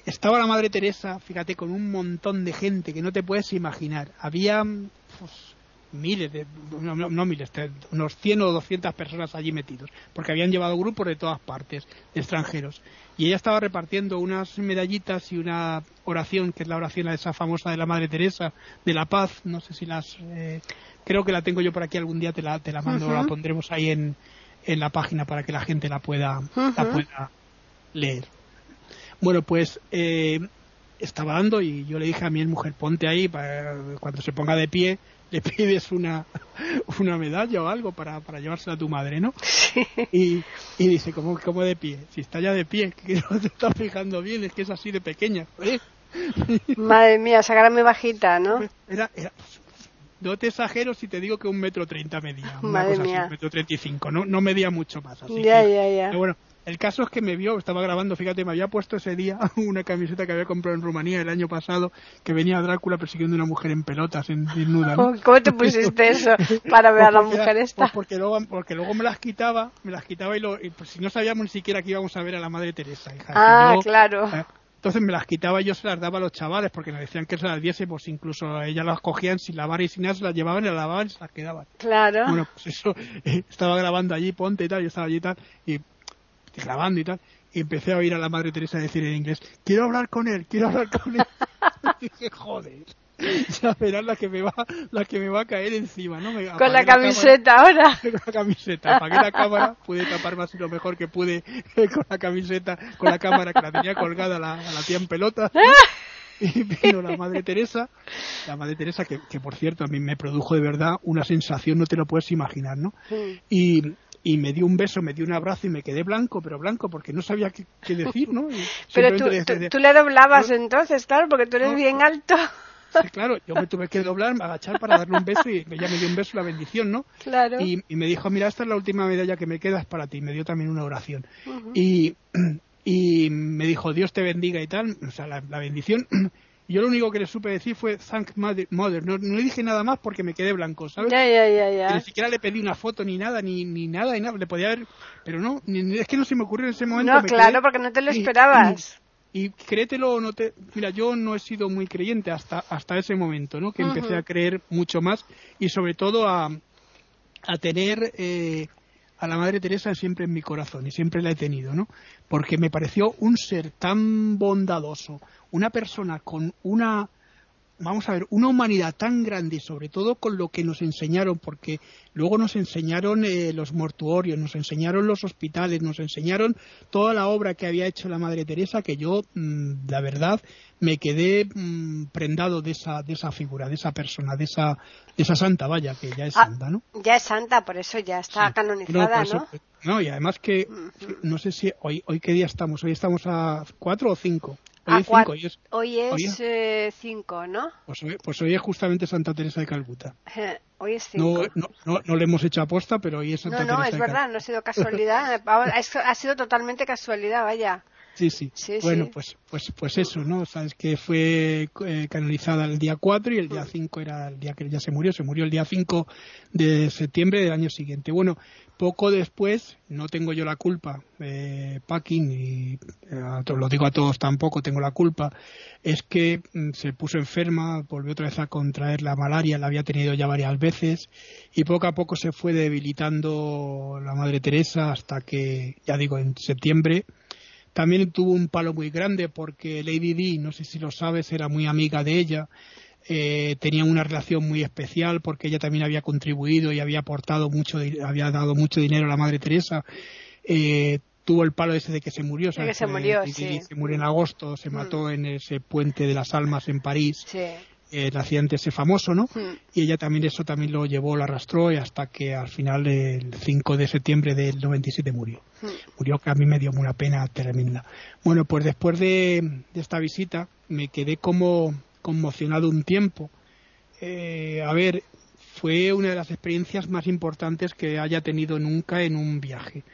estaba la Madre Teresa, fíjate, con un montón de gente que no te puedes imaginar. Había pues, miles, de, no, miles, unos 100 o 200 personas allí metidos, porque habían llevado grupos de todas partes, de extranjeros. Y ella estaba repartiendo unas medallitas y una oración, que es la oración esa famosa de la Madre Teresa, de la paz, no sé si las... Eh, creo que la tengo yo por aquí, algún día te la, te la mando, la pondremos ahí en, en la página para que la gente la pueda, la pueda leer. Bueno, pues eh, estaba dando y yo le dije a mi mujer, ponte ahí, para, cuando se ponga de pie, [LAUGHS] le pides una, una medalla o algo para, para llevársela a tu madre, ¿no? [LAUGHS] Y, y dice, ¿cómo, ¿cómo de pie? Si está ya de pie, [LAUGHS] que no te estás fijando bien, es que es así de pequeña. Madre mía, sacarme bajita, ¿no? Era, era, no te exagero si te digo que un metro treinta medía. Una Madre cosa mía. así, un metro treinta y cinco. No, no medía mucho más. Así Ya, que- ya, ya. pero bueno, el caso es que me vio, estaba grabando, fíjate, me había puesto ese día [LAUGHS] una camiseta que había comprado en Rumanía el año pasado, que venía Drácula persiguiendo a una mujer en pelotas, en desnuda, ¿no? [LAUGHS] ¿Cómo te pusiste eso para ver a la Pues mujer era- esta? pues porque luego, porque luego me las quitaba, me las quitaba y, lo, y pues si no sabíamos ni siquiera que íbamos a ver a la Madre Teresa, hija. Ah, Yo, claro. eh, Entonces me las quitaba y yo se las daba a los chavales porque me decían que se las diese, pues incluso ellas las cogían sin lavar y sin nada, se las llevaban y las lavaban y se las quedaban. Claro. Bueno, pues eso, eh, [LAUGHS] estaba grabando allí, ponte y tal, yo estaba allí y tal, y grabando y tal, y empecé a oír a la Madre Teresa decir en inglés, quiero hablar con él, quiero hablar con él. [LAUGHS] Y dije, joder, ya verás la que me va, la que me va a caer encima, ¿no? Me Con la cámara- camiseta ahora. [LAUGHS] con la camiseta, apagué la cámara, pude taparme así lo mejor que pude [LAUGHS] con la camiseta, con la cámara que la tenía colgada la, a la tía en pelota. Y vino la Madre Teresa, la Madre Teresa que, que por cierto a mí me produjo de verdad una sensación, no te lo puedes imaginar, ¿no? Y, y me dio un beso, me dio un abrazo y me quedé blanco, pero blanco porque no sabía qué, qué decir, ¿no? Y [LAUGHS] Pero tú, tú, tú le doblabas No. entonces, claro, porque tú eres No. bien alto. Sí, [LAUGHS] claro, yo me tuve que doblar, agachar para darle un beso y ella me dio un beso, la bendición, ¿no? Claro. Y, y me dijo, mira, esta es la última medalla que me queda es para ti. Me dio también una oración. Y, [CLEARS THROAT] y me dijo, Dios te bendiga y tal, o sea, la, la bendición. [CLEARS THROAT] Y yo lo único que le supe decir fue, thank mother. mother. No, no le dije nada más porque me quedé blanco, ¿sabes? Ya, ya, ya, Y ya. ni siquiera le pedí una foto ni nada, ni, ni nada, ni nada. Le podía haber, pero no, ni- es que no se me ocurrió en ese momento. No, claro, quedé- porque no te lo y- esperabas. y créetelo o no te... Mira, yo no he sido muy creyente hasta, hasta ese momento, ¿no? Que empecé a creer mucho más y sobre todo a, a tener eh, a la Madre Teresa siempre en mi corazón y siempre la he tenido, ¿no? Porque me pareció un ser tan bondadoso, una persona con una vamos a ver, una humanidad tan grande sobre todo con lo que nos enseñaron, porque luego nos enseñaron eh, los mortuorios, nos enseñaron los hospitales, nos enseñaron toda la obra que había hecho la Madre Teresa, que yo, mm, la verdad, me quedé mm, prendado de esa, de esa figura, de esa persona, de esa, de esa santa, vaya, que ya es Ah, santa, ¿no? Ya es santa, por eso ya está Sí. canonizada, eso- ¿no? no, y además que, no sé si, hoy, hoy qué día estamos, hoy estamos a cuatro o cinco. Hoy es cuat- cinco, hoy es- Hoy es eh, ¿no? pues, hoy, pues hoy es justamente Santa Teresa de Calcuta. [LAUGHS] Hoy es No, cinco. no, no, no le hemos hecho aposta, pero hoy es Santa No, no, Teresa es de verdad, no ha sido casualidad. [LAUGHS] Ha sido totalmente casualidad, vaya. Sí, sí. Sí, bueno, sí. pues pues pues eso, ¿no? Sabes que fue eh, canonizada el día 4 y el Mm. día 5 era el día que ella se murió. Se murió el día 5 de septiembre del año siguiente. Bueno, poco después, no tengo yo la culpa, eh, Packing, y eh, lo digo a todos tampoco, tengo la culpa, es que mm, se puso enferma, volvió otra vez a contraer la malaria, la había tenido ya varias veces, y poco a poco se fue debilitando la Madre Teresa hasta que, ya digo, en septiembre, también tuvo un palo muy grande porque Lady Di, no sé si lo sabes, era muy amiga de ella. Eh, tenían una relación muy especial porque ella también había contribuido y había aportado mucho, había dado mucho dinero a la Madre Teresa. Eh, tuvo el palo ese de que se murió, se murió, Lady sí. Di se murió en agosto, se Mm. mató en ese puente de las almas en París, Sí. El accidente ese famoso, ¿no? Mm. y ella también eso también lo llevó, lo arrastró y hasta que al final el 5 de septiembre del 97 murió. Mm. Murió que a mí me dio una pena tremenda. Bueno, pues después de, de esta visita me quedé como conmocionado un tiempo. Eh, a ver, fue una de las experiencias más importantes que haya tenido nunca en un viaje.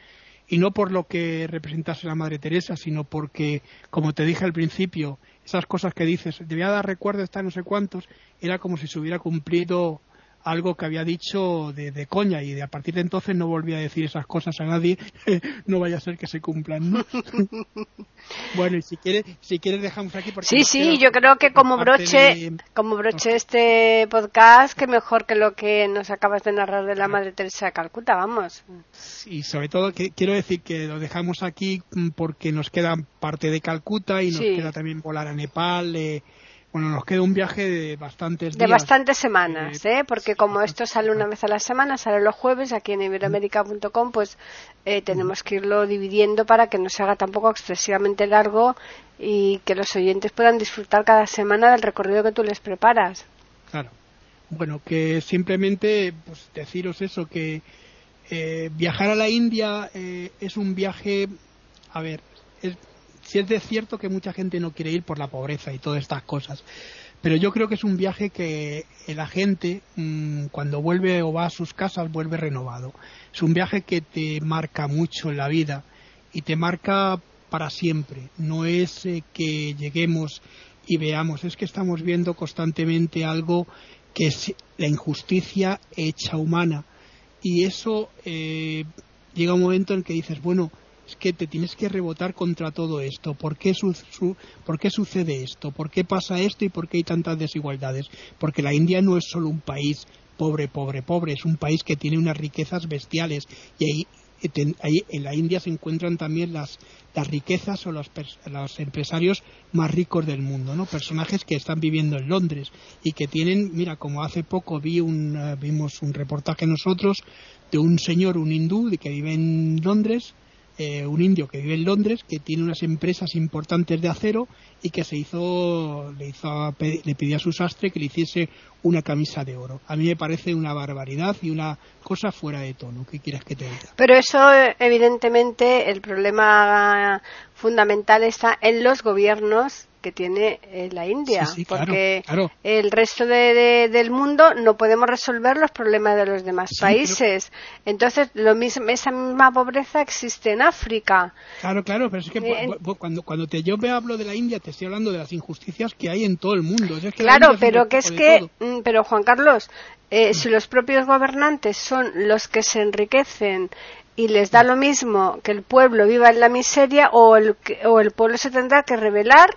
Y no por lo que representase la Madre Teresa, sino porque, como te dije al principio, esas cosas que dices, debía dar recuerdo está no sé cuántos, era como si se hubiera cumplido algo que había dicho de, de coña y de a partir de entonces no volví a decir esas cosas a nadie, [LAUGHS] no vaya a ser que se cumplan. ¿no? [LAUGHS] bueno, y si quieres, si quieres dejamos aquí porque Sí, sí, yo creo que como broche, de- como broche este podcast, que mejor que lo que nos acabas de narrar de la Madre Teresa de Calcuta, vamos. y sobre todo que quiero decir que lo dejamos aquí mm, porque nos queda parte de Calcuta y nos Sí. queda también volar a Nepal, eh, Bueno, nos queda un viaje de bastantes días. De bastantes semanas, ¿eh? Porque como esto sale una vez a la semana, sale los jueves, aquí en iberoamérica.com, pues eh, tenemos que irlo dividiendo para que no se haga tampoco excesivamente largo y que los oyentes puedan disfrutar cada semana del recorrido que tú les preparas. Claro. Bueno, que simplemente pues, deciros eso, que eh, viajar a la India eh, es un viaje, a ver, es, si es de cierto que mucha gente no quiere ir por la pobreza y todas estas cosas, pero yo creo que es un viaje que la gente mm, cuando vuelve o va a sus casas vuelve renovado. Es un viaje que te marca mucho en la vida y te marca para siempre. No es eh, que lleguemos y veamos, es que estamos viendo constantemente algo que es la injusticia hecha humana. Y eso eh, llega un momento en que dices, bueno, es que te tienes que rebotar contra todo esto. ¿Por qué, ¿Por qué sucede esto? ¿Por qué pasa esto y por qué hay tantas desigualdades? Porque la India no es solo un país pobre, pobre, pobre, es un país que tiene unas riquezas bestiales y ahí en la India se encuentran también las, las riquezas o los, los, empresarios más ricos del mundo, ¿no? Personajes que están viviendo en Londres y que tienen, mira, como hace poco vi un, eh, vimos un reportaje nosotros de un señor, un hindú, que vive en Londres, eh, un indio que vive en Londres, que tiene unas empresas importantes de acero y que se hizo, le, hizo, le pidió a su sastre que le hiciese una camisa de oro. A mí me parece una barbaridad y una cosa fuera de tono. ¿Qué quieras que te diga? Pero eso, evidentemente, el problema fundamental está en los gobiernos que tiene eh, la India, porque el resto del mundo no podemos resolver los problemas de los demás países. Entonces, lo mismo, esa misma pobreza existe en África. Claro, claro, pero es que eh, cuando, cuando te, yo me hablo de la India, te estoy hablando de las injusticias que hay en todo el mundo. claro, pero que es que, mm, pero Juan Carlos, eh, si los propios gobernantes son los que se enriquecen y les da lo mismo que el pueblo viva en la miseria o el, o el pueblo se tendrá que rebelar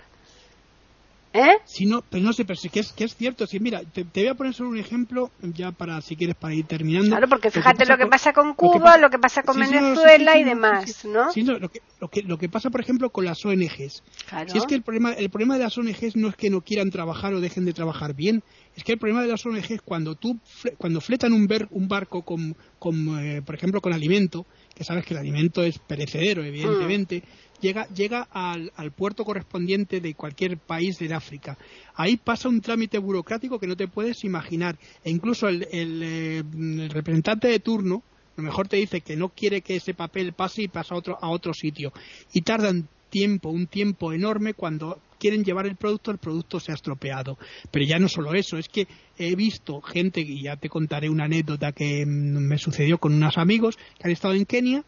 ¿Eh? Si no, pero no sé, pero sí que es, que es cierto. Si, mira, te, voy a poner solo un ejemplo, ya para, si quieres, para ir terminando. Claro, porque fíjate lo que pasa, con, Cuba, lo que pasa, con Venezuela y demás, ¿no? Lo, que, lo, que, lo que pasa, por ejemplo, con las ONGs. Si es que el problema, el problema de las ONGs no es que no quieran trabajar o dejen de trabajar bien, es que el problema de las ONGs cuando tú, cuando fletan un, un barco con, con eh, por ejemplo, con alimento, que sabes que el alimento es perecedero, evidentemente, llega, llega al, puerto correspondiente de cualquier país de África. Ahí pasa un trámite burocrático que no te puedes imaginar. E incluso el, eh, representante de turno, a lo mejor te dice que no quiere que ese papel pase y pasa a otro, a otro sitio. Y tardan tiempo, un tiempo enorme cuando quieren llevar el producto, el producto se ha estropeado. Pero ya no solo eso, es que he visto gente, y ya te contaré una anécdota que mm, me sucedió con unos amigos que han estado en Kenia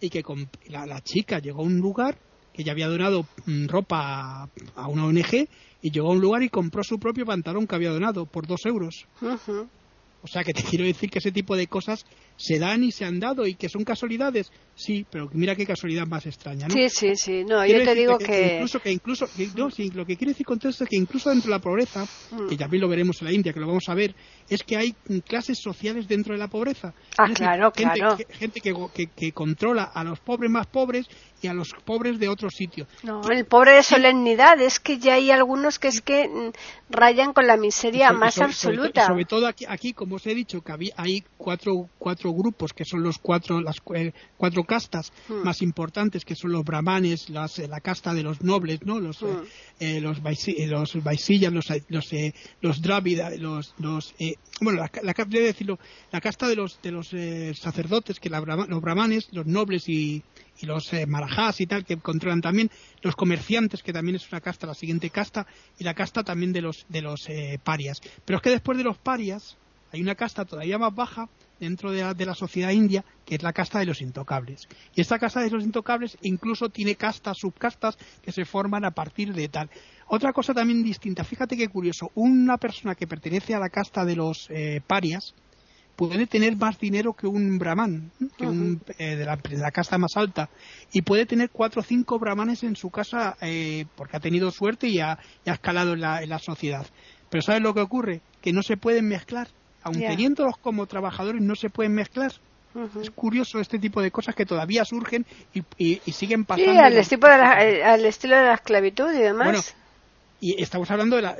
y que la, chica llegó a un lugar que ya había donado mm, ropa a una ONG y llegó a un lugar y compró su propio pantalón que había donado por dos euros. O sea que te [LAUGHS] quiero decir que ese tipo de cosas se dan y se han dado y que son casualidades. Sí, pero mira qué casualidad más extraña, ¿no? Sí, sí, sí. No, yo te digo que, Incluso que incluso... no, sí, lo que quiero decir con todo esto es que incluso dentro de la pobreza, mm. que también lo veremos en la India, que lo vamos a ver, es que hay clases sociales dentro de la pobreza. Ah, claro, gente, claro. gente que, que, que, controla a los pobres más pobres y a los pobres de otros sitios. No, el pobre de solemnidad, es que ya hay algunos que es que mm, rayan con la miseria más absoluta. Sobre, todo aquí, aquí, como os he dicho, que hay cuatro, cuatro grupos que son los cuatro, las eh, cuatro castas hmm. más importantes, que son los brahmanes, las, la casta de los nobles, ¿no? Los, hmm. eh, los, los vaisillas, los, los, eh, los los, los bueno, la, la, decirlo, la casta de los, de los sacerdotes, que la, los brahmanes, los nobles y, y los eh, marajás y tal, que controlan también, los comerciantes, que también es una casta, la siguiente casta, y la casta también de los, de los eh, parias. Pero es que después de los parias hay una casta todavía más baja dentro de la, de la, sociedad india, que es la casta de los intocables. Y esta casta de los intocables incluso tiene castas, subcastas, que se forman a partir de tal. Otra cosa también distinta, fíjate qué curioso, una persona que pertenece a la casta de los eh, parias, puede tener más dinero que un brahman, que un, eh, de, la, casta más alta, y puede tener cuatro o cinco brahmanes en su casa eh, porque ha tenido suerte y ha, escalado en la, sociedad. Pero ¿sabes lo que ocurre? Que no se pueden mezclar. Aun teniéndolos como trabajadores, no se pueden mezclar. Es curioso este tipo de cosas que todavía surgen y, siguen pasando. Sí, al, estilo de la, eh, al estilo de la esclavitud y demás. Bueno, y estamos hablando de la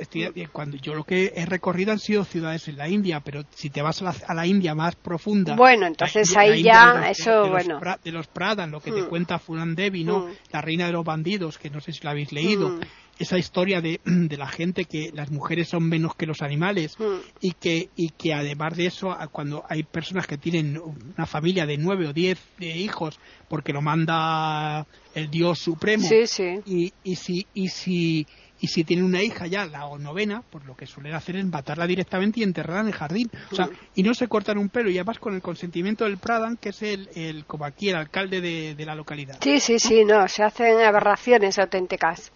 cuando yo lo que he recorrido han sido ciudades en la India pero si te vas a la, India más profunda bueno entonces ahí ya eso de bueno los, de los Pradan lo que te mm. cuenta Funan Devi no mm. la reina de los bandidos que no sé si lo habéis leído mm. esa historia de, de, la gente que las mujeres son menos que los animales y que y que además de eso cuando hay personas que tienen una familia de nueve o diez hijos porque lo manda el Dios supremo sí, sí. y, y si y si y si tiene una hija ya, la novena, pues lo que suelen hacer es matarla directamente y enterrarla en el jardín. O sea, y no se cortan un pelo, y además con el consentimiento del Pradan, que es el, el como aquí, el alcalde de, la localidad. Sí, sí, sí, no, se hacen aberraciones auténticas.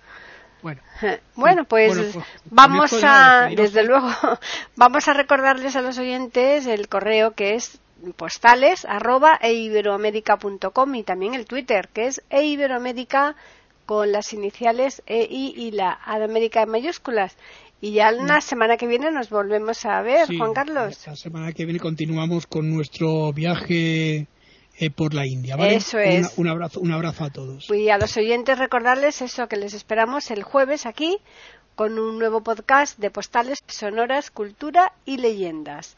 Bueno, [LAUGHS] bueno, pues, pues vamos a, desde luego, [LAUGHS] vamos a recordarles a los oyentes el correo que es postales arroba eiberoamérica.com y también el Twitter que es eiberoamérica con las iniciales EI y la A de América en mayúsculas. Y ya la semana que viene nos volvemos a ver, Juan Carlos. La semana que viene continuamos con nuestro viaje eh, por la India. ¿vale? Eso es. Un, abrazo, un abrazo a todos. Y a los oyentes recordarles eso, que les esperamos el jueves aquí con un nuevo podcast de postales sonoras, cultura y leyendas.